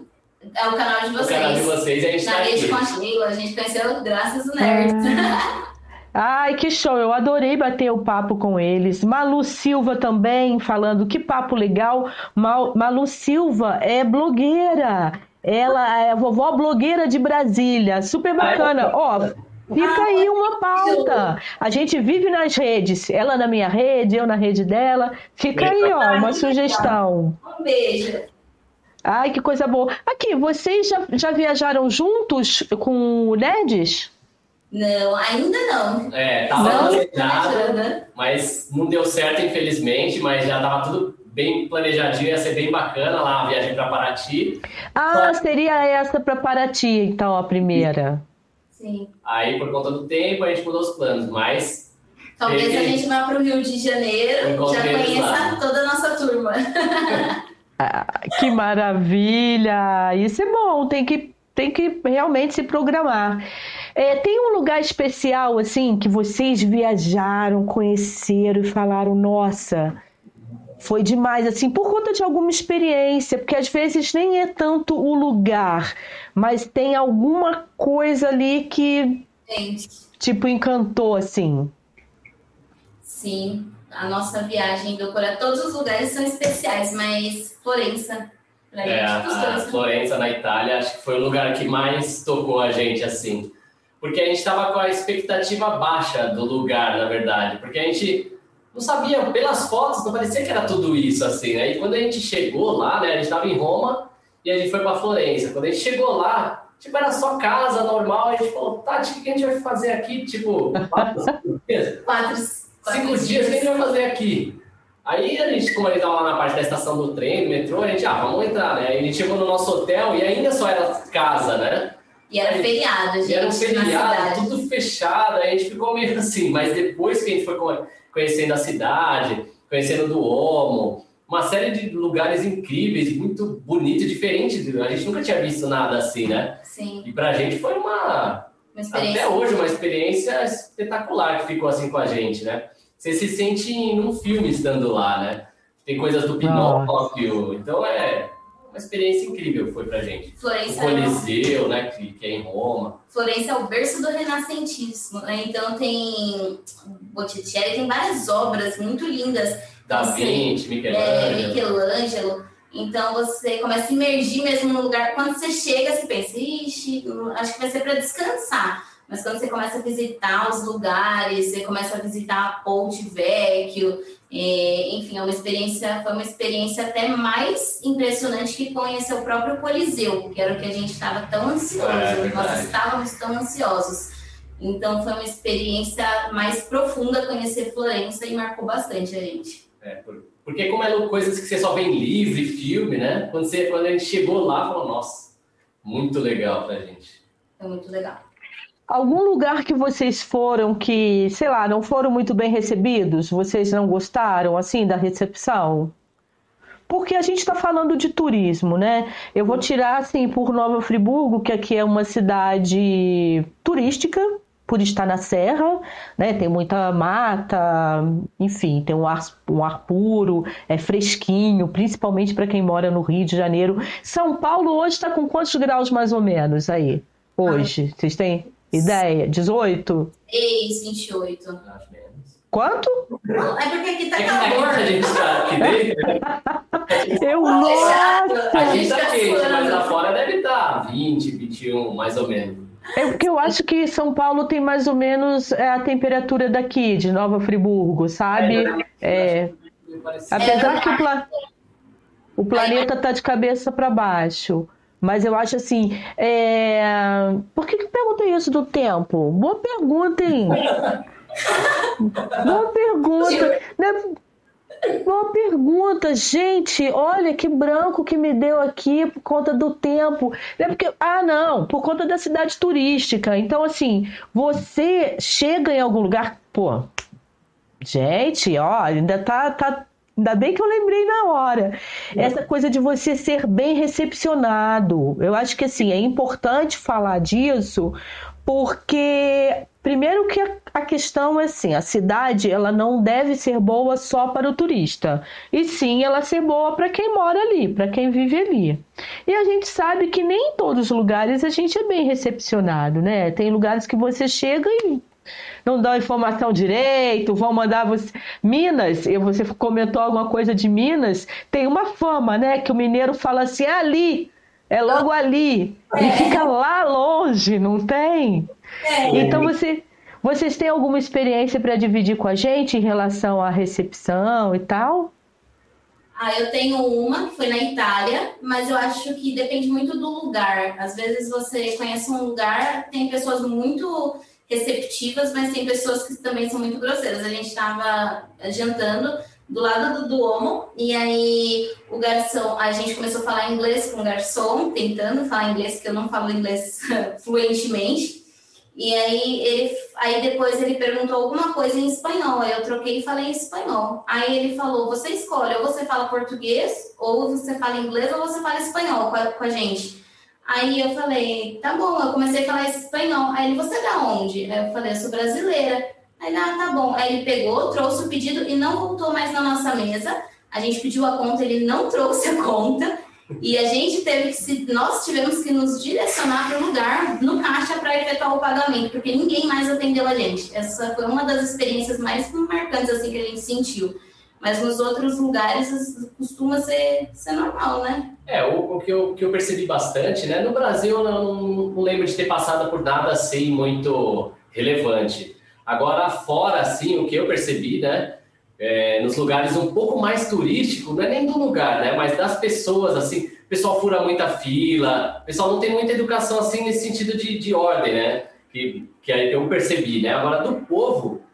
É o canal de o vocês. canal de vocês a gente Na tá rede aqui. com a a gente conheceu graças ao Nerd. Ai, que show! Eu adorei bater o papo com eles. Malu Silva também falando que papo legal. Mal- Malu Silva é blogueira. Ela é a vovó blogueira de Brasília. Super bacana. Ó, fica aí uma pauta. A gente vive nas redes. Ela na minha rede, eu na rede dela. Fica aí, ó, uma sugestão. Um beijo. Ai, que coisa boa. Aqui, vocês já, já viajaram juntos com o Nerds? Não, ainda não. É, tava Não? planejado, Planejando. mas não deu certo, infelizmente, mas já tava tudo bem planejadinho, ia ser bem bacana lá a viagem para Paraty. Ah, seria essa para Paraty, então, a primeira. Sim. Aí, por conta do tempo, a gente mudou os planos, mas Talvez Teve- a gente vá para o Rio de Janeiro, já conheça lá. toda a nossa turma. Ah, que maravilha! Isso é bom, tem que, tem que realmente se programar. É, tem um lugar especial, assim, que vocês viajaram, conheceram e falaram, nossa, foi demais, assim, por conta de alguma experiência, porque às vezes nem é tanto o lugar, mas tem alguma coisa ali que, tipo, encantou, assim. sim, a nossa viagem do Cora, todos os lugares são especiais, mas Florença, pra é, os a dois. Florença, na Itália, acho que foi o lugar que mais tocou a gente, assim. Porque a gente tava com a expectativa baixa do lugar, na verdade. Porque a gente não sabia, pelas fotos, não parecia que era tudo isso, assim, né? E quando a gente chegou lá, né? A gente tava em Roma e a gente foi para Florença. Quando a gente chegou lá, tipo, era só casa normal. A gente falou, Tati, o que a gente vai fazer aqui? Tipo, quatro, cinco dias? Quatro, quatro Cinco dias, o que a gente vai fazer aqui? Aí a gente, como a gente tava lá na parte da estação do trem, do metrô, a gente, ah, vamos entrar, né? Aí a gente chegou no nosso hotel e ainda só era casa, né? E era feriado, gente, E era um feriado, tudo fechado, aí a gente ficou meio assim, mas depois que a gente foi co- conhecendo a cidade, conhecendo do Omo, uma série de lugares incríveis, muito bonito e diferente, a gente nunca tinha visto nada assim, né? Sim, E pra gente foi uma, uma até hoje, uma experiência espetacular que ficou assim com a gente, né? Você se sente num filme estando lá, né? Tem coisas do Pinóquio, então é uma experiência incrível foi pra gente. O Florença, é um- Coliseu, né, que, que é em Roma. Florença é o berço do renascentismo, né? Então tem Botticelli, tem várias obras muito lindas. Da. Vinci, É, Michelangelo. Michelangelo. Então você começa a se imergir mesmo no lugar. Quando você chega, você pensa, ixi, acho que vai ser para descansar. Mas quando você começa a visitar os lugares, você começa a visitar a Ponte Vecchio, é, enfim, é uma experiência, foi uma experiência até mais impressionante que conhecer o próprio Coliseu, que era o que a gente estava tão ansioso, é, nós estávamos tão ansiosos. Então foi uma experiência mais profunda conhecer Florença e marcou bastante a gente. É, porque como é coisas que você só vê em livro e filme, né? Quando, você, quando a gente chegou lá, falou, nossa, muito legal pra gente. Foi muito legal. Algum lugar que vocês foram que, sei lá, não foram muito bem recebidos? Vocês não gostaram, assim, da recepção? Porque a gente está falando de turismo, né? Eu vou tirar, assim, por Nova Friburgo, que aqui é uma cidade turística, por estar na serra, né? Tem muita mata, enfim, tem um ar, um ar puro, é fresquinho, principalmente para quem mora no Rio de Janeiro. São Paulo hoje está com quantos graus mais ou menos aí? Hoje, ah. vocês têm? Ideia? 18? Ex, 28. Quanto? Não, é porque aqui tá é calor. a gente tá aqui dentro. Eu nossa! A gente tá quente, mas lá fora deve estar tá 20, 21, mais ou menos. É porque eu acho que São Paulo tem mais ou menos é, a temperatura daqui, de Nova Friburgo, sabe? É, é, apesar que o, pla... o planeta tá de cabeça para baixo. Mas eu acho assim. É... Por que, que perguntei isso do tempo? Boa pergunta, hein? Boa pergunta. Né? Boa pergunta, gente. Olha que branco que me deu aqui por conta do tempo. É porque, ah, não, por conta da cidade turística. Então, assim, você chega em algum lugar, pô. Gente, ó, ainda tá, tá Ainda bem que eu lembrei na hora. Essa coisa de você ser bem recepcionado. Eu acho que assim, é importante falar disso, porque primeiro que a questão é assim, a cidade ela não deve ser boa só para o turista, e sim ela ser boa para quem mora ali, para quem vive ali. E a gente sabe que nem em todos os lugares a gente é bem recepcionado, né? Tem lugares que você chega e não dão informação direito, vão mandar você. Minas, e você comentou alguma coisa de Minas, tem uma fama, né? Que o mineiro fala assim, é ali, é logo ali, é. e fica lá longe, não tem? É. Então você. Vocês têm alguma experiência para dividir com a gente em relação à recepção e tal? Ah, eu tenho uma, foi na Itália, mas eu acho que depende muito do lugar. Às vezes você conhece um lugar, tem pessoas muito receptivas, mas tem pessoas que também são muito grosseiras. A gente estava jantando do lado do Duomo e aí o garçom, a gente começou a falar inglês com o garçom, tentando falar inglês, que eu não falo inglês fluentemente. E aí ele, aí depois ele perguntou alguma coisa em espanhol, aí eu troquei e falei em espanhol. Aí ele falou: "Você escolhe, ou você fala português, ou você fala inglês, ou você fala espanhol com a, com a gente". Aí eu falei, tá bom, eu comecei a falar espanhol. Aí ele, você é da onde? Aí eu falei, eu sou brasileira. Aí ele, ah, tá bom. Aí ele pegou, trouxe o pedido e não voltou mais na nossa mesa. A gente pediu a conta, ele não trouxe a conta. E a gente teve que nós tivemos que nos direcionar para o lugar no caixa para efetuar o pagamento, porque ninguém mais atendeu a gente. Essa foi uma das experiências mais marcantes assim que a gente sentiu. Mas nos outros lugares costuma ser, ser normal, né? É, o, o que, eu, que eu percebi bastante, né? No Brasil eu não, não lembro de ter passado por nada assim muito relevante. Agora, fora, assim, o que eu percebi, né? É, nos lugares um pouco mais turísticos, não é nem do lugar, né? Mas das pessoas, assim, o pessoal fura muita fila, o pessoal não tem muita educação, assim, nesse sentido de, de ordem, né? Que, que eu percebi, né? Agora, do povo,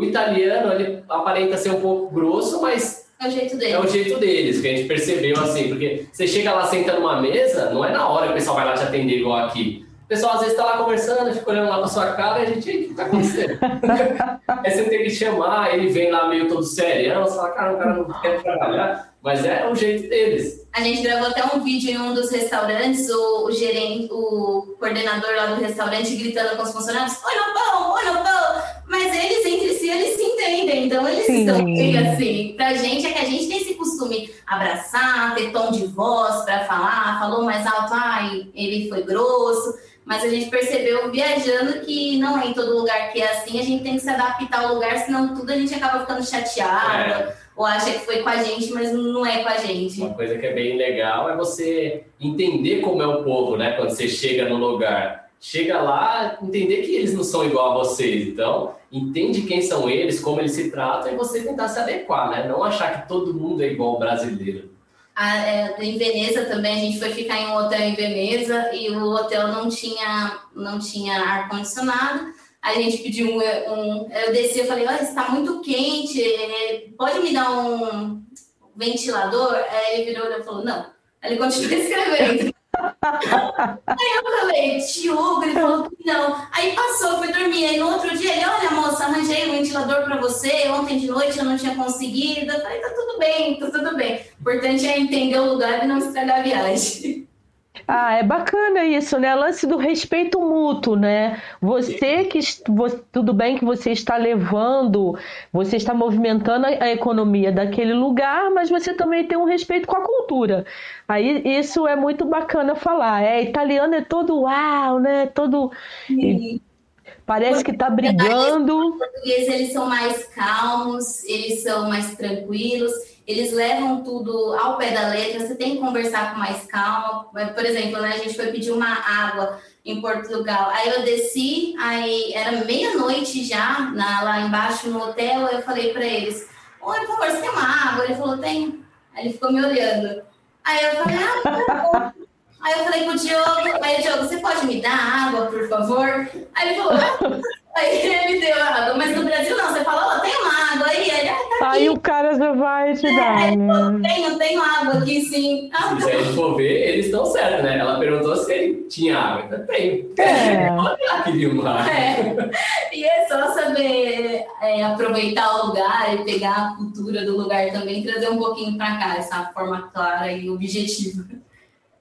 o italiano, ele aparenta ser um pouco grosso, mas é o jeito deles. É o jeito deles, que a gente percebeu assim, porque você chega lá senta numa mesa, não é na hora que o pessoal vai lá te atender igual aqui. O pessoal às vezes tá lá conversando, fica olhando lá pra sua cara e a gente, o que tá acontecendo? Aí você tem que chamar, ele vem lá meio todo sério, você fala, cara, o cara não quer trabalhar, mas é o jeito deles. A gente gravou até um vídeo em um dos restaurantes, o, o gerente, o coordenador lá do restaurante gritando com os funcionários, oi no pão, oi no pão, mas eles entre si, eles se entendem, então eles Sim. estão bem assim. Pra gente é que a gente tem esse costume abraçar, ter tom de voz para falar, falou mais alto, ai, ele foi grosso, mas a gente percebeu viajando que não é em todo lugar que é assim, a gente tem que se adaptar ao lugar, senão tudo a gente acaba ficando chateado. É ou acha que foi com a gente, mas não é com a gente. Uma coisa que é bem legal é você entender como é o povo, né? Quando você chega no lugar. Chega lá, entender que eles não são igual a vocês. Então, entende quem são eles, como eles se tratam e você tentar se adequar, né? Não achar que todo mundo é igual ao brasileiro. Ah, é, em Veneza também, a gente foi ficar em um hotel em Veneza e o hotel não tinha, não tinha ar-condicionado. A gente pediu um, um, Eu desci e falei: Olha, está muito quente, é, pode me dar um ventilador? Aí ele virou e falou: Não. Aí ele continuou escrevendo. Aí eu falei, Diogo, ele falou que não. Aí passou, foi dormir. Aí no outro dia ele, olha, moça, arranjei um ventilador para você. Ontem de noite eu não tinha conseguido. Eu falei, tá tudo bem, tá tudo bem. O importante é entender o lugar e não estragar a viagem. Ah, é bacana isso, né? Lance do respeito mútuo, né? Você que você, tudo bem que você está levando, você está movimentando a economia daquele lugar, mas você também tem um respeito com a cultura. Aí isso é muito bacana falar. É italiano é todo uau, né? Todo Sim. Parece que está brigando. Os portugueses eles são mais calmos, eles são mais tranquilos, eles levam tudo ao pé da letra. Você tem que conversar com mais calma. Por exemplo, né, a gente foi pedir uma água em Portugal. Aí eu desci, aí era meia-noite já, na, lá embaixo no hotel. Eu falei para eles: Oi, por favor, você tem uma água? Ele falou: Tem. Aí ele ficou me olhando. Aí eu falei: Ah, tá Aí eu falei pro Diogo, aí Diogo, você pode me dar água, por favor? Aí ele falou, ah. aí ele me deu água, mas no Brasil não, você falou, oh, tem uma água aí, ele, ah, tá Aí o cara já vai te é, dar, né? Tenho, tenho água aqui sim. Ah, Se a gente for ver, eles estão certos, né? Ela perguntou se ele tinha água, então tem. É. Ela queria uma água. É. E é só saber é, aproveitar o lugar e pegar a cultura do lugar também, trazer um pouquinho para cá, essa forma clara e objetiva.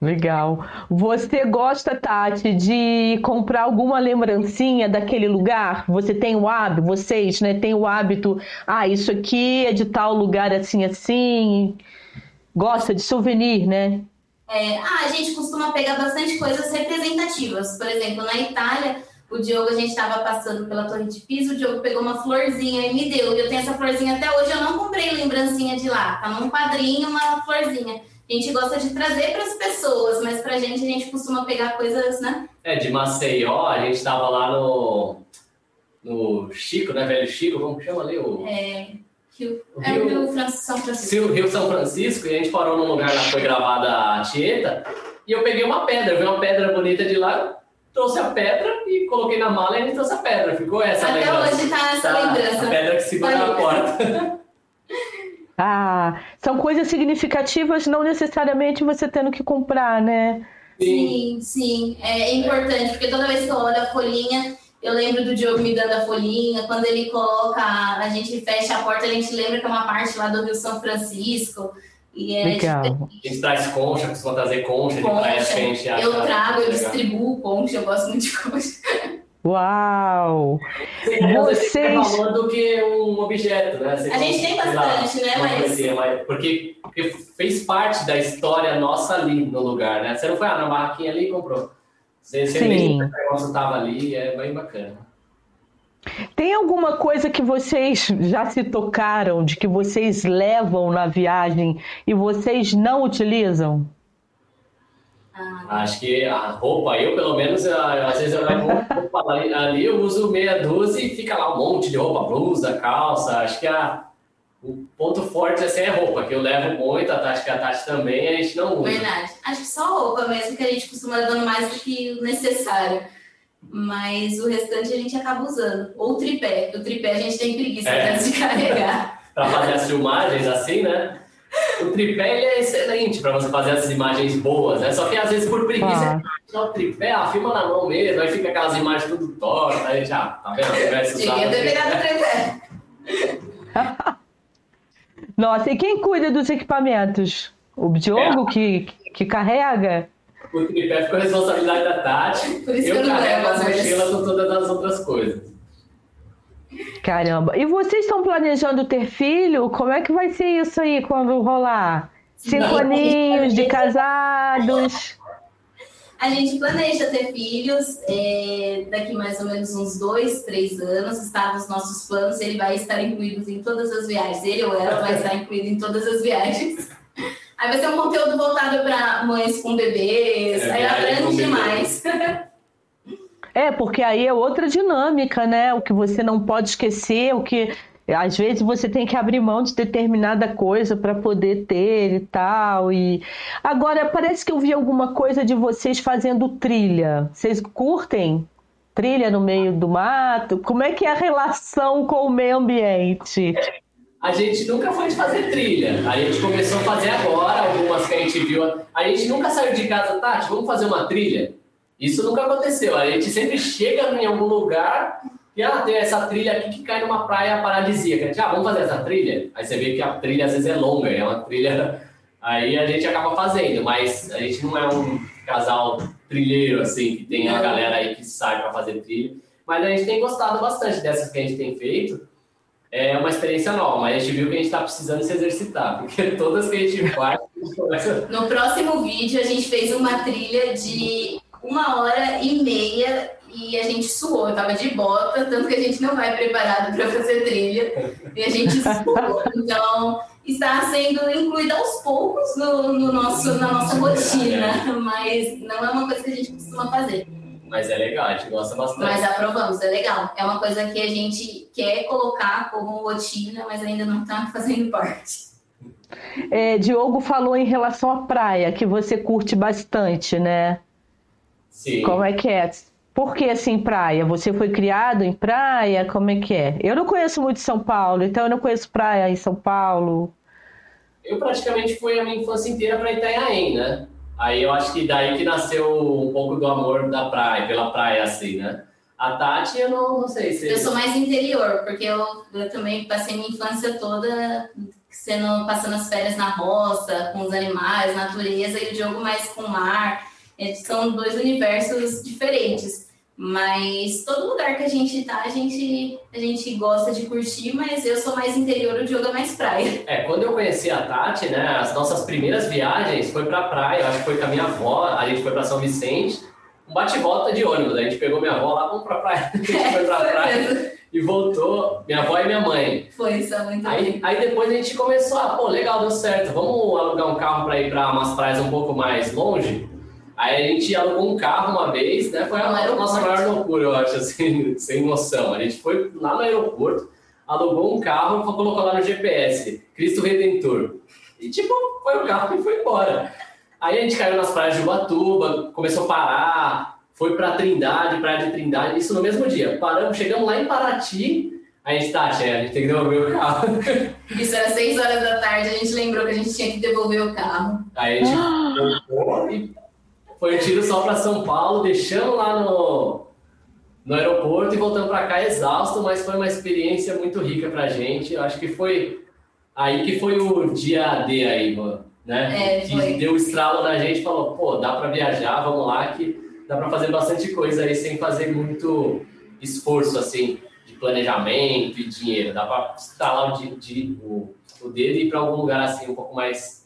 Legal. Você gosta, Tati, de comprar alguma lembrancinha daquele lugar? Você tem o hábito, vocês, né, tem o hábito, ah, isso aqui é de tal lugar assim, assim. Gosta de souvenir, né? É, ah, a gente costuma pegar bastante coisas representativas. Por exemplo, na Itália, o Diogo, a gente estava passando pela Torre de Pisa, o Diogo pegou uma florzinha e me deu. E eu tenho essa florzinha até hoje, eu não comprei lembrancinha de lá. Tá num quadrinho, uma florzinha a gente gosta de trazer para as pessoas, mas para a gente, a gente costuma pegar coisas, né? É, de Maceió, a gente estava lá no, no Chico, né, velho Chico, como chama ali? O... É, Rio, o é Rio, Rio São Francisco. Rio São Francisco, e a gente parou num lugar lá que foi gravada a Tieta, e eu peguei uma pedra, vi uma pedra bonita de lá, trouxe a pedra e coloquei na mala e a gente trouxe a pedra. Ficou essa Até lembrança. hoje tá essa tá, lembrança. A pedra que segura na porta. Ah, são coisas significativas, não necessariamente você tendo que comprar, né? Sim, sim. É importante, porque toda vez que eu olho a folhinha, eu lembro do Diogo me dando a folhinha. Quando ele coloca, a gente fecha a porta, a gente lembra que é uma parte lá do Rio São Francisco. E é Legal. A gente traz concha, costuma trazer concha, concha. de praia que a gente acha. Eu trago, eu distribuo concha, eu gosto muito de concha. Uau! Vocês... valor do que um objeto, né? Você a gente tem bastante, né? Mas... Porque, porque fez parte da história nossa ali no lugar, né? Você não foi ah, na barraquinha ali e comprou. Você, você Sim. o negócio estava ali, é bem bacana. Tem alguma coisa que vocês já se tocaram, de que vocês levam na viagem e vocês não utilizam? Acho que a roupa, eu pelo menos, às vezes eu levo roupa ali, ali, eu uso meia dúzia e fica lá um monte de roupa, blusa, calça. Acho que a, o ponto forte assim, é roupa, que eu levo muito, a Tati, que a Tati também, a gente não usa. Verdade. Acho que só roupa mesmo, que a gente costuma levando mais do que o necessário. Mas o restante a gente acaba usando. Ou o tripé. O tripé a gente tem preguiça é. de carregar. para fazer as filmagens assim, né? O tripé ele é excelente para você fazer essas imagens boas, né? Só que às vezes por preguiça, ah. o tripé, ah, filma na mão mesmo, aí fica aquelas imagens tudo tortas, aí já, tá vendo? Tinha ter pegado o tripé. Nossa, e quem cuida dos equipamentos? O Diogo é. que, que carrega? O tripé ficou a responsabilidade da Tati. Por isso eu, eu carrego a mochila com todas as outras coisas. Caramba. E vocês estão planejando ter filho? Como é que vai ser isso aí quando rolar? Cinco aninhos de casados? A gente planeja ter filhos é, daqui mais ou menos uns dois, três anos. Está nos nossos planos. Ele vai estar incluído em todas as viagens. Ele ou ela vai estar incluído em todas as viagens. Aí vai ser um conteúdo voltado para mães com bebês. É, aí aprende demais. É, porque aí é outra dinâmica, né? O que você não pode esquecer, o que às vezes você tem que abrir mão de determinada coisa para poder ter e tal. E agora parece que eu vi alguma coisa de vocês fazendo trilha. Vocês curtem trilha no meio do mato? Como é que é a relação com o meio ambiente? A gente nunca foi de fazer trilha. A gente começou a fazer agora, algumas que a gente viu. A gente nunca saiu de casa, Tati, vamos fazer uma trilha? Isso nunca aconteceu. A gente sempre chega em algum lugar e ah, tem essa trilha aqui que cai numa praia paradisíaca. Ah, vamos fazer essa trilha? Aí você vê que a trilha às vezes é longa, é uma trilha. Aí a gente acaba fazendo, mas a gente não é um casal trilheiro, assim, que tem a galera aí que sai para fazer trilha. Mas a gente tem gostado bastante dessas que a gente tem feito. É uma experiência nova, mas a gente viu que a gente está precisando se exercitar, porque todas que a gente faz. No próximo vídeo, a gente fez uma trilha de uma hora e meia e a gente suou. Eu tava de bota, tanto que a gente não vai preparado para fazer trilha e a gente suou. Então, está sendo incluída aos poucos no, no nosso, na nossa rotina, mas não é uma coisa que a gente costuma fazer. Mas é legal, a gente gosta bastante. Mas aprovamos, é legal. É uma coisa que a gente quer colocar como rotina, mas ainda não está fazendo parte. É, Diogo falou em relação à praia, que você curte bastante, né? Sim. Como é que é? Por que assim praia? Você foi criado em praia? Como é que é? Eu não conheço muito São Paulo, então eu não conheço praia em São Paulo. Eu praticamente fui a minha infância inteira para Itanhaém, né? Aí eu acho que daí que nasceu um pouco do amor da praia, pela praia, assim, né? A Tati, eu não, não sei se. Eu sou mais interior, porque eu, eu também passei minha infância toda sendo, passando as férias na roça, com os animais, natureza, e o Diogo mais com o mar. São dois universos diferentes. Mas todo lugar que a gente tá, a gente, a gente gosta de curtir, mas eu sou mais interior, o Diogo é mais praia. É, quando eu conheci a Tati, né, as nossas primeiras viagens foi pra praia, acho que foi com a minha avó, a gente foi pra São Vicente, um bate-volta de ônibus, a gente pegou minha avó lá, vamos pra praia, a gente é, foi pra praia e voltou, minha avó e minha mãe. Foi, isso é muito aí, bem. aí depois a gente começou, a, pô, legal, deu certo, vamos alugar um carro pra ir pra umas praias um pouco mais longe? Aí a gente alugou um carro uma vez, né? Foi a nossa maior loucura, eu acho, assim, sem emoção. A gente foi lá no aeroporto, alugou um carro e colocou lá no GPS, Cristo Redentor. E tipo, foi o carro e foi embora. Aí a gente caiu nas praias de Ubatuba, começou a parar, foi para Trindade, praia de Trindade, isso no mesmo dia. Paramos, chegamos lá em Paraty, a gente tá, a gente tem que devolver o carro. Isso era 6 horas da tarde, a gente lembrou que a gente tinha que devolver o carro. Aí a gente e foi um tiro só para São Paulo, deixamos lá no, no aeroporto e voltamos para cá exausto, mas foi uma experiência muito rica para a gente. Eu acho que foi aí que foi o dia D aí, né? É, que deu o estralo na gente, falou, pô, dá para viajar, vamos lá, que dá para fazer bastante coisa aí sem fazer muito esforço assim de planejamento e dinheiro. Dá para estralar o, de, o, o dedo e ir para algum lugar assim um pouco mais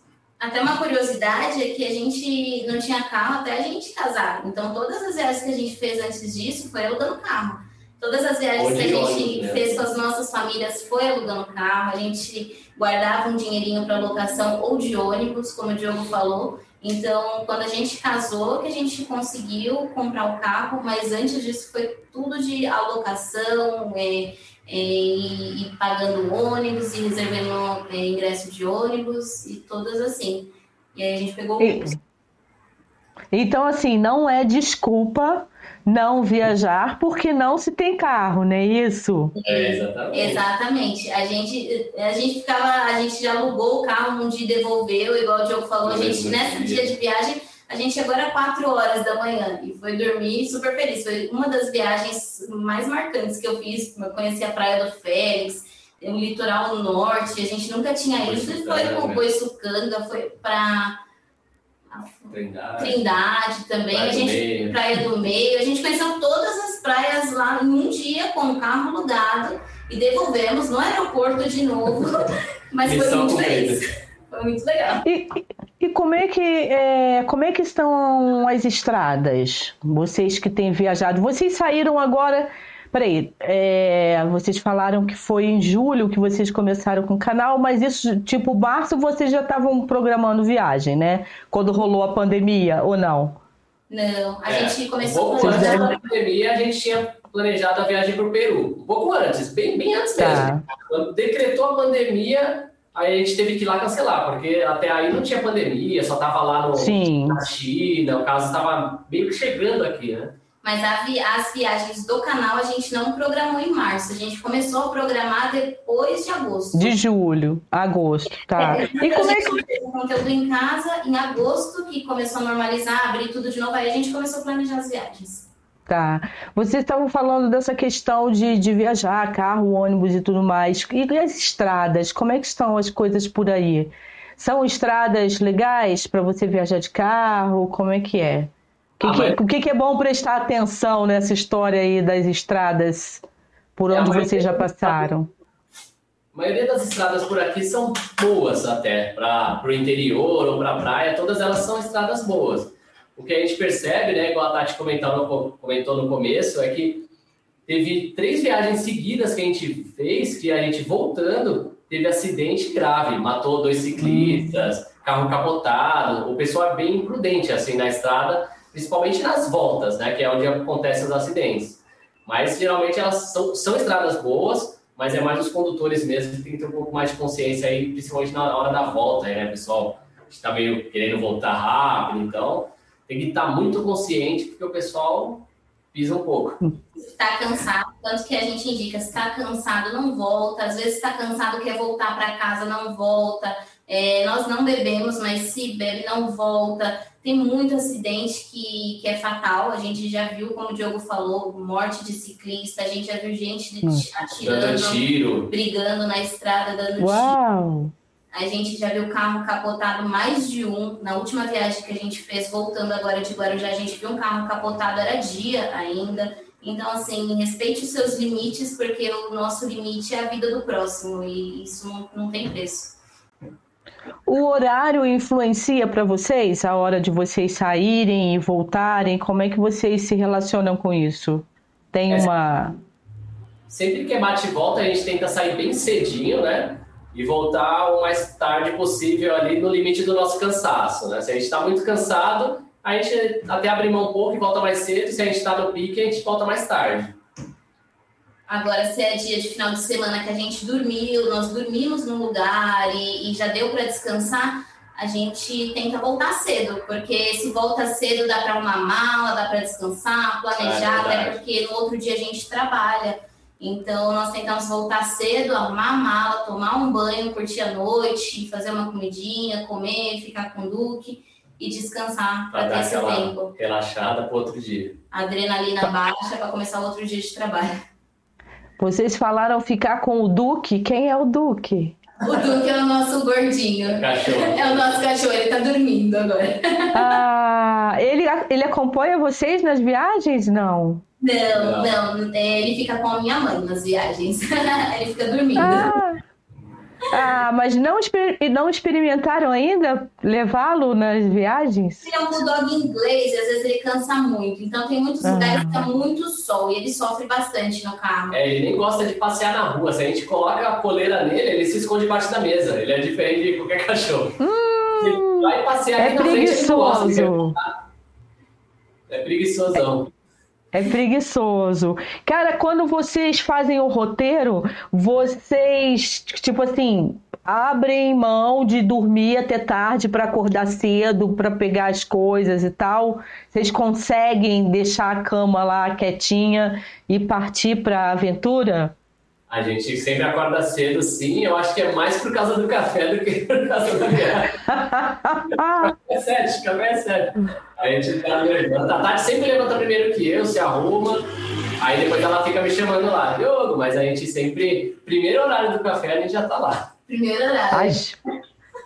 até uma curiosidade é que a gente não tinha carro até a gente casar. Então, todas as viagens que a gente fez antes disso foi alugando carro. Todas as viagens que a gente né? fez com as nossas famílias foi alugando carro. A gente guardava um dinheirinho para locação ou de ônibus, como o Diogo falou. Então, quando a gente casou, que a gente conseguiu comprar o carro, mas antes disso foi tudo de alocação, é, e, e, pagando ônibus e reservando é, ingresso de ônibus e todas assim. E aí a gente pegou o Então, assim, não é desculpa não viajar porque não se tem carro, não é isso? É, exatamente. Exatamente. A gente, a gente ficava, a gente já alugou o carro um dia devolveu, igual o Diogo falou, a gente nessa dia de viagem a gente chegou às 4 horas da manhã e foi dormir super feliz. Foi uma das viagens mais marcantes que eu fiz. Eu conheci a Praia do Félix, o litoral norte, a gente nunca tinha ido. E foi com o Boiçucanga, foi para Trindade. Trindade também, praia a gente, do Praia do Meio. A gente conheceu todas as praias lá em um dia com o carro alugado e devolvemos no aeroporto de novo. Mas foi muito feliz. Foi muito legal. E, e como é que é, como é que estão as estradas? Vocês que têm viajado, vocês saíram agora. Peraí, é, vocês falaram que foi em julho que vocês começaram com o canal, mas isso, tipo, março vocês já estavam programando viagem, né? Quando rolou a pandemia, ou não? Não, a é, gente começou um pouco antes da pandemia, a gente tinha planejado a viagem para o Peru. Um pouco antes, bem, bem antes tá. mesmo. Quando decretou a pandemia, aí a gente teve que ir lá cancelar, porque até aí não tinha pandemia, só estava lá no, Sim. na China, o caso estava meio que chegando aqui, né? Mas vi, as viagens do canal a gente não programou em março, a gente começou a programar depois de agosto. De julho, agosto, tá. É, e como é que o conteúdo em casa em agosto, que começou a normalizar, abrir tudo de novo, aí a gente começou a planejar as viagens. Tá. Vocês estavam falando dessa questão de, de viajar, carro, ônibus e tudo mais. E as estradas, como é que estão as coisas por aí? São estradas legais para você viajar de carro? Como é que é? Que, ah, que, O que, que, é bom prestar atenção nessa história aí das estradas por é, onde vocês já passaram? A maioria das estradas por aqui são boas até, para o interior ou para a praia, todas elas são estradas boas. O que a gente percebe, né, igual a Tati comentou no, comentou no começo, é que teve três viagens seguidas que a gente fez, que a gente voltando, teve acidente grave, matou dois ciclistas, carro capotado, o pessoal é bem imprudente assim na estrada, principalmente nas voltas, né, que é onde acontecem os acidentes. Mas geralmente elas são, são estradas boas, mas é mais os condutores mesmo que tem que ter um pouco mais de consciência aí, principalmente na hora da volta, né, pessoal? está meio querendo voltar rápido, então tem que estar muito consciente, porque o pessoal pisa um pouco. Está cansado, tanto que a gente indica, se está cansado, não volta. Às vezes está cansado, quer voltar para casa, não volta. É, nós não bebemos, mas se bebe, não volta. Tem muito acidente que, que é fatal. A gente já viu, como o Diogo falou, morte de ciclista. A gente já viu gente hum. atirando, tiro. brigando na estrada, dando Uau. tiro. A gente já viu carro capotado mais de um. Na última viagem que a gente fez, voltando agora de Guarujá, a gente viu um carro capotado, era dia ainda. Então, assim, respeite os seus limites, porque o nosso limite é a vida do próximo e isso não, não tem preço. O horário influencia para vocês a hora de vocês saírem e voltarem? Como é que vocês se relacionam com isso? Tem uma. Sempre que é bate e volta, a gente tenta sair bem cedinho, né? E voltar o mais tarde possível ali no limite do nosso cansaço, né? Se a gente está muito cansado, a gente até abre mão um pouco e volta mais cedo. Se a gente está no pique, a gente volta mais tarde. Agora, se é dia de final de semana que a gente dormiu, nós dormimos no lugar e, e já deu para descansar, a gente tenta voltar cedo, porque se volta cedo dá para uma mala, dá para descansar, planejar, é até porque no outro dia a gente trabalha. Então, nós tentamos voltar cedo, arrumar a mala, tomar um banho, curtir a noite, fazer uma comidinha, comer, ficar com o Duque e descansar para ter esse tempo. Relaxada para outro dia. Adrenalina baixa para começar outro dia de trabalho. Vocês falaram ficar com o Duque. Quem é o Duque? O Duque é o nosso gordinho. Cachorro. É o nosso cachorro, ele tá dormindo agora. Ah, ele, ele acompanha vocês nas viagens? Não. Não, não, não. Ele fica com a minha mãe nas viagens. ele fica dormindo. Ah. Ah, mas não, não experimentaram ainda levá-lo nas viagens? Ele é um bulldog inglês e às vezes ele cansa muito. Então tem muitos ah. lugares que tá muito sol e ele sofre bastante no carro. É, ele nem gosta de passear na rua. Se a gente coloca a coleira nele, ele se esconde debaixo da mesa. Ele é diferente de qualquer cachorro. Hum, ele vai passear é aqui na frente, ele gosta É preguiçosão. É. Preguiçoso. Cara, quando vocês fazem o roteiro, vocês, tipo assim, abrem mão de dormir até tarde para acordar cedo, para pegar as coisas e tal. Vocês conseguem deixar a cama lá quietinha e partir para a aventura? A gente sempre acorda cedo, sim. Eu acho que é mais por causa do café do que por causa da café é sete, café é sete. A gente tá levando. A Tati sempre levanta primeiro que eu, se arruma. Aí depois ela fica me chamando lá, Diogo, mas a gente sempre. Primeiro horário do café, a gente já tá lá. Primeiro horário. Mas,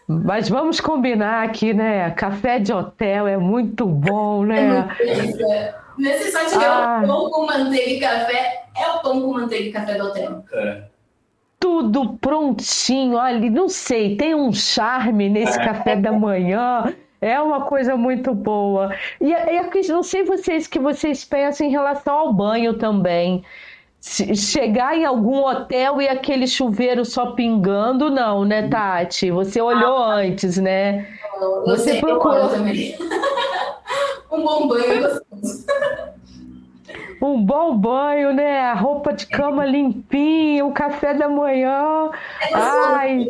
mas vamos combinar aqui, né? Café de hotel é muito bom, né? É muito Nesse site ah. o pão com manteiga e café é o pão com manteiga e café do hotel. É. Tudo prontinho, olha, não sei, tem um charme nesse é. café da manhã. É uma coisa muito boa. E, e não sei vocês que vocês pensam em relação ao banho também. Chegar em algum hotel e aquele chuveiro só pingando, não, né, Tati? Você olhou ah, antes, né? Você procurou. Um bom banho é gostoso. Um bom banho, né? A roupa de cama limpinha, o café da manhã. É Ai.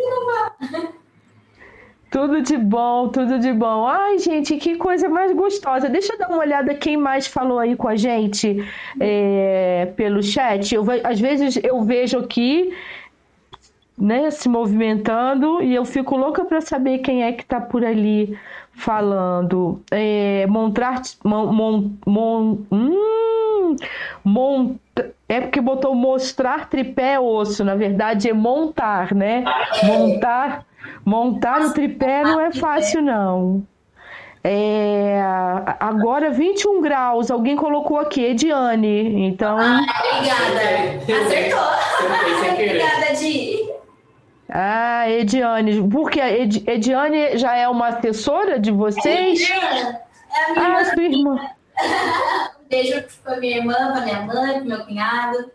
Tudo de bom, tudo de bom. Ai, gente, que coisa mais gostosa. Deixa eu dar uma olhada quem mais falou aí com a gente é, pelo chat. Eu, às vezes eu vejo aqui, né, se movimentando e eu fico louca para saber quem é que tá por ali falando. É, montar. Mon, mon, mon, hum, mont, é porque botou mostrar tripé osso. Na verdade é montar, né? Montar Montar o tripé não é fácil, não. É, agora 21 graus, alguém colocou aqui, Ediane. Então. Ah, obrigada. Acertou. obrigada, Di. Ah, Ediane. Porque a Ed, Ediane já é uma assessora de vocês? É É a minha ah, irmã. sua irmã. um beijo para minha irmã, para minha mãe, para meu cunhado.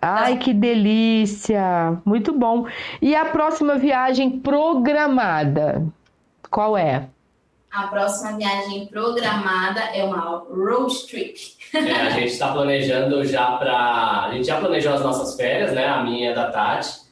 Ai, que delícia! Muito bom. E a próxima viagem programada? Qual é? A próxima viagem programada é uma road trip. É, a gente está planejando já para. A gente já planejou as nossas férias, né? A minha e a da Tati.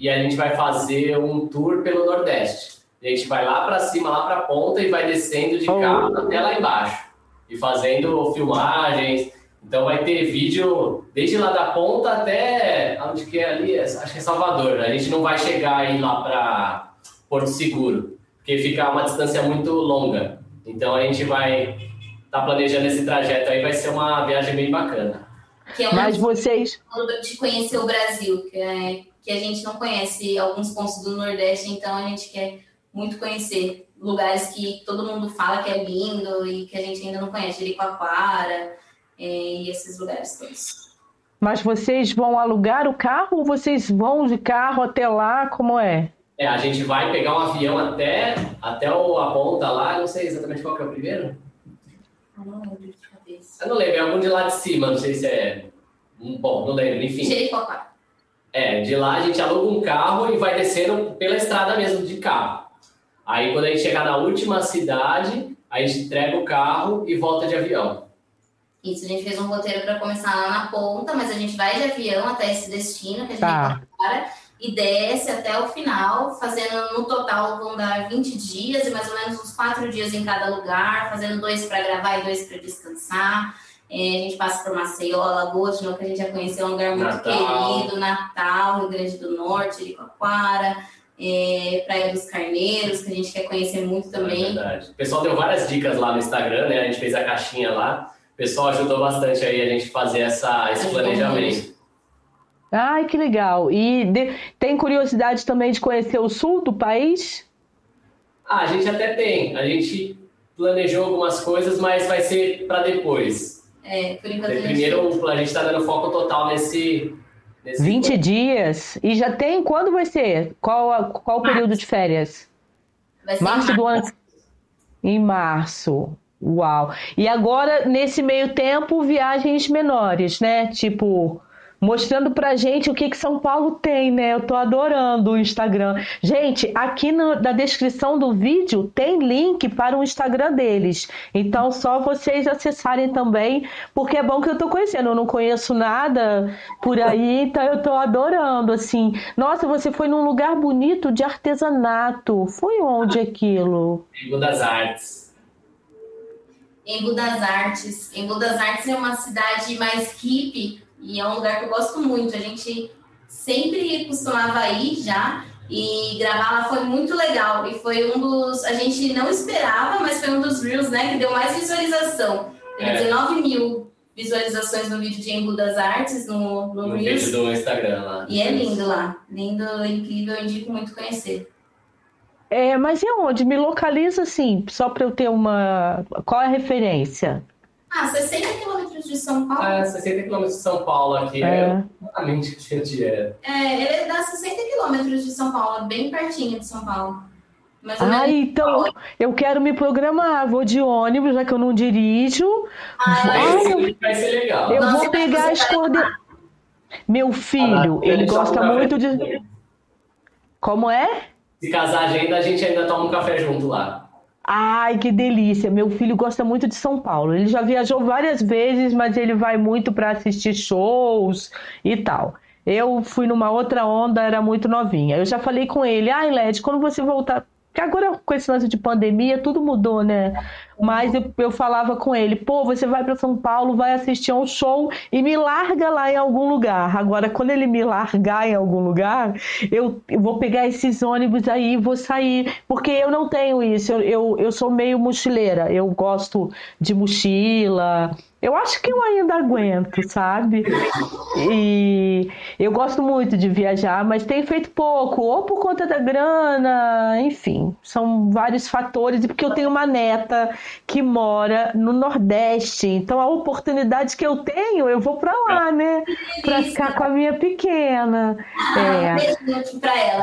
E a gente vai fazer um tour pelo Nordeste. A gente vai lá para cima, lá para a ponta e vai descendo de carro até lá embaixo. E fazendo filmagens então vai ter vídeo desde lá da ponta até onde que é ali, acho que é Salvador. A gente não vai chegar aí lá para Porto Seguro, porque fica uma distância muito longa. Então a gente vai estar tá planejando esse trajeto aí, vai ser uma viagem bem bacana. Que é Mas vocês de conhecer o Brasil, que, é, que a gente não conhece alguns pontos do Nordeste, então a gente quer muito conhecer lugares que todo mundo fala que é lindo e que a gente ainda não conhece, Jericoacoara, e esses lugares todos. Mas vocês vão alugar o carro ou vocês vão de carro até lá? Como é? É, a gente vai pegar um avião até, até o, a ponta lá, não sei exatamente qual que é o primeiro. Eu não lembro de cabeça. Eu não lembro, é algum de lá de cima, não sei se é. Bom, não lembro, enfim. Jericoacoara. É, de lá a gente aluga um carro e vai descendo pela estrada mesmo, de carro. Aí quando a gente chegar na última cidade, a gente entrega o carro e volta de avião. Isso, a gente fez um roteiro para começar lá na ponta, mas a gente vai de avião até esse destino que a gente tá. para e desce até o final, fazendo no total vão dar 20 dias e mais ou menos uns 4 dias em cada lugar, fazendo dois para gravar e dois para descansar. É, a gente passa por Maceió, Alagoas, de novo, que a gente já conheceu, um lugar muito Natal. querido, Natal, Rio Grande do Norte, Iricoacoara, é, Praia dos Carneiros, que a gente quer conhecer muito também. É verdade. O pessoal deu várias dicas lá no Instagram, né? A gente fez a caixinha lá pessoal ajudou bastante aí a gente fazer essa, esse planejamento. Ai, que legal. E de, tem curiosidade também de conhecer o sul do país? Ah, a gente até tem. A gente planejou algumas coisas, mas vai ser para depois. É, por enquanto. Primeiro, a gente está dando foco total nesse. nesse 20 plano. dias. E já tem. Quando vai ser? Qual, qual o período de férias? Vai ser março, março do ano. Em março. Uau! E agora, nesse meio tempo, viagens menores, né? Tipo, mostrando pra gente o que, que São Paulo tem, né? Eu tô adorando o Instagram. Gente, aqui no, na descrição do vídeo tem link para o Instagram deles. Então, só vocês acessarem também, porque é bom que eu tô conhecendo. Eu não conheço nada por aí, então eu tô adorando, assim. Nossa, você foi num lugar bonito de artesanato. Foi onde aquilo? Rio das Artes. Embu das Artes. Embu das Artes é uma cidade mais hippie e é um lugar que eu gosto muito. A gente sempre costumava ir já e gravar lá foi muito legal. E foi um dos. A gente não esperava, mas foi um dos Reels, né, que deu mais visualização. Tem é. 19 mil visualizações no vídeo de Embu das Artes no, no, no Reels. vídeo do Instagram lá. E é lindo lá. Lindo, incrível, eu indico muito conhecer. É, mas e onde? Me localiza assim, só para eu ter uma. Qual é a referência? Ah, 60 quilômetros de São Paulo. É, 60 quilômetros de São Paulo aqui. É exatamente onde é. É, ele dá 60 quilômetros de São Paulo, bem pertinho de São Paulo. ah, então eu quero me programar. Vou de ônibus, já que eu não dirijo. Ah, vai, ser, vai ser legal. Eu Nossa, vou pegar as coordenadas. Meu filho, ah, ele gosta muito de. Como é? Se casar a agenda, a gente ainda toma um café junto lá. Ai, que delícia! Meu filho gosta muito de São Paulo. Ele já viajou várias vezes, mas ele vai muito para assistir shows e tal. Eu fui numa outra onda, era muito novinha. Eu já falei com ele, ai, Led, quando você voltar porque agora, com esse lance de pandemia, tudo mudou, né? Mas eu, eu falava com ele, pô, você vai para São Paulo, vai assistir a um show e me larga lá em algum lugar. Agora, quando ele me largar em algum lugar, eu, eu vou pegar esses ônibus aí e vou sair. Porque eu não tenho isso, eu, eu, eu sou meio mochileira. Eu gosto de mochila, eu acho que eu ainda aguento, sabe? E eu gosto muito de viajar, mas tenho feito pouco, ou por conta da grana, enfim, são vários fatores, e porque eu tenho uma neta que mora no Nordeste, então a oportunidade que eu tenho, eu vou para lá, né? Para ficar com a minha pequena. É.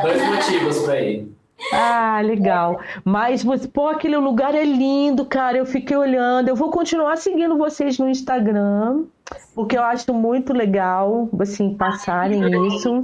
Dois motivos para ir. Ah, legal. Mas, pô, aquele lugar é lindo, cara. Eu fiquei olhando. Eu vou continuar seguindo vocês no Instagram, porque eu acho muito legal, assim, passarem isso.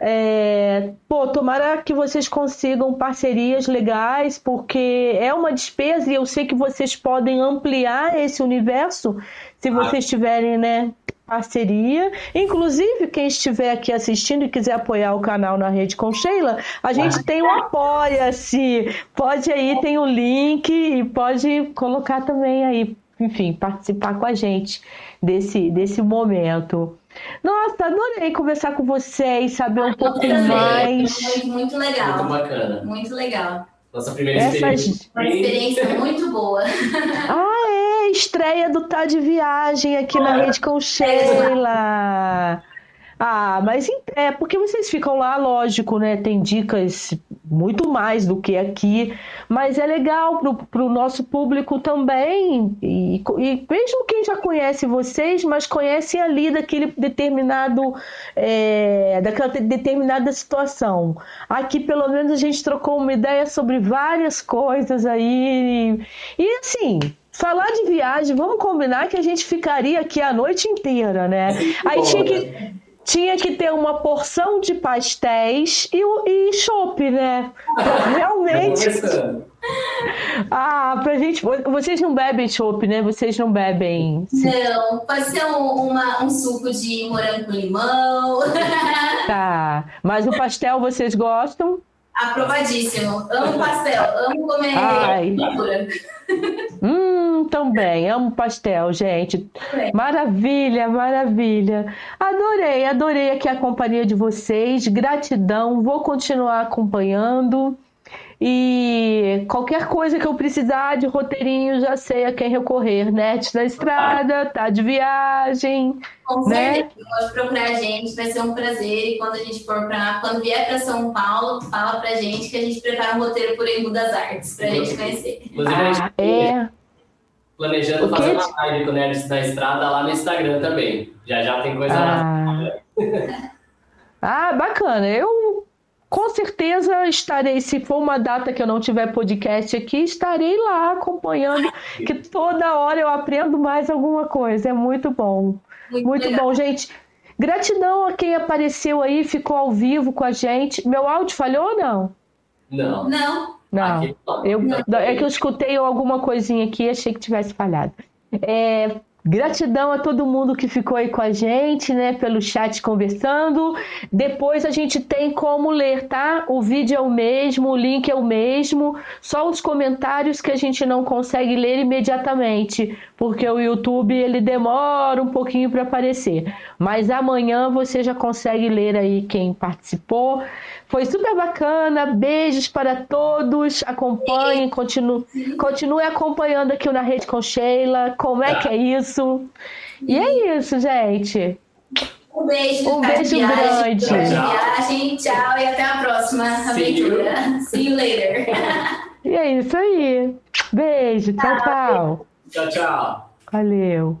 É, pô, tomara que vocês consigam parcerias legais, porque é uma despesa e eu sei que vocês podem ampliar esse universo se vocês tiverem, né, parceria. Inclusive, quem estiver aqui assistindo e quiser apoiar o canal na rede com Sheila, a gente tem o um Apoia-se. Pode aí, tem o um link e pode colocar também aí, enfim, participar com a gente desse, desse momento. Nossa, adorei conversar com vocês, saber um pouco mais. Foi muito legal. Muito bacana. Muito legal. Nossa primeira experiência. Uma experiência muito boa. Ah, é? Estreia do Tá de Viagem aqui na Rede com Sheila. Ah, mas é porque vocês ficam lá, lógico, né? Tem dicas muito mais do que aqui, mas é legal para o nosso público também. E, e, mesmo quem já conhece vocês, mas conhece ali daquele determinado, é, daquela determinada situação. Aqui, pelo menos, a gente trocou uma ideia sobre várias coisas aí. E, e assim, falar de viagem, vamos combinar que a gente ficaria aqui a noite inteira, né? Aí tinha que tinha que ter uma porção de pastéis e, e chopp, né? Realmente. ah, pra gente. Vocês não bebem chopp, né? Vocês não bebem. Não, pode ser um, uma, um suco de morango com limão. tá. Mas o pastel vocês gostam? Aprovadíssimo. Amo pastel, amo comer Ai. Hum, também, amo pastel, gente. Maravilha, maravilha. Adorei, adorei aqui a companhia de vocês. Gratidão, vou continuar acompanhando. E qualquer coisa que eu precisar de roteirinho, já sei a quem recorrer. Net na estrada, tá de viagem. Com né? certeza, pode procurar a gente, vai ser um prazer. E quando a gente for para. Quando vier para São Paulo, fala pra gente que a gente prepara um roteiro por Embu das Artes pra gente conhecer. Inclusive, a gente ah, é. Planejando fazer uma live com o Nerds na estrada lá no Instagram também. Já já tem coisa ah. lá. ah, bacana. Eu com certeza estarei, se for uma data que eu não tiver podcast aqui, estarei lá acompanhando, que toda hora eu aprendo mais alguma coisa. É muito bom. Muito, muito bom, gente. Gratidão a quem apareceu aí, ficou ao vivo com a gente. Meu áudio falhou ou não? Não. Não. Não. Eu, é que eu escutei alguma coisinha aqui e achei que tivesse falhado. É, Gratidão a todo mundo que ficou aí com a gente, né, pelo chat conversando. Depois a gente tem como ler, tá? O vídeo é o mesmo, o link é o mesmo, só os comentários que a gente não consegue ler imediatamente, porque o YouTube ele demora um pouquinho para aparecer. Mas amanhã você já consegue ler aí quem participou. Foi super bacana. Beijos para todos. Acompanhem, continue, continue acompanhando aqui Na Rede com Sheila. Como é que é isso? E é isso, gente. Um beijo, um beijo grande. Viagem, tchau e até a próxima aventura. See you later. E é isso aí. Beijo, tchau, tchau. Tchau, tchau. Valeu.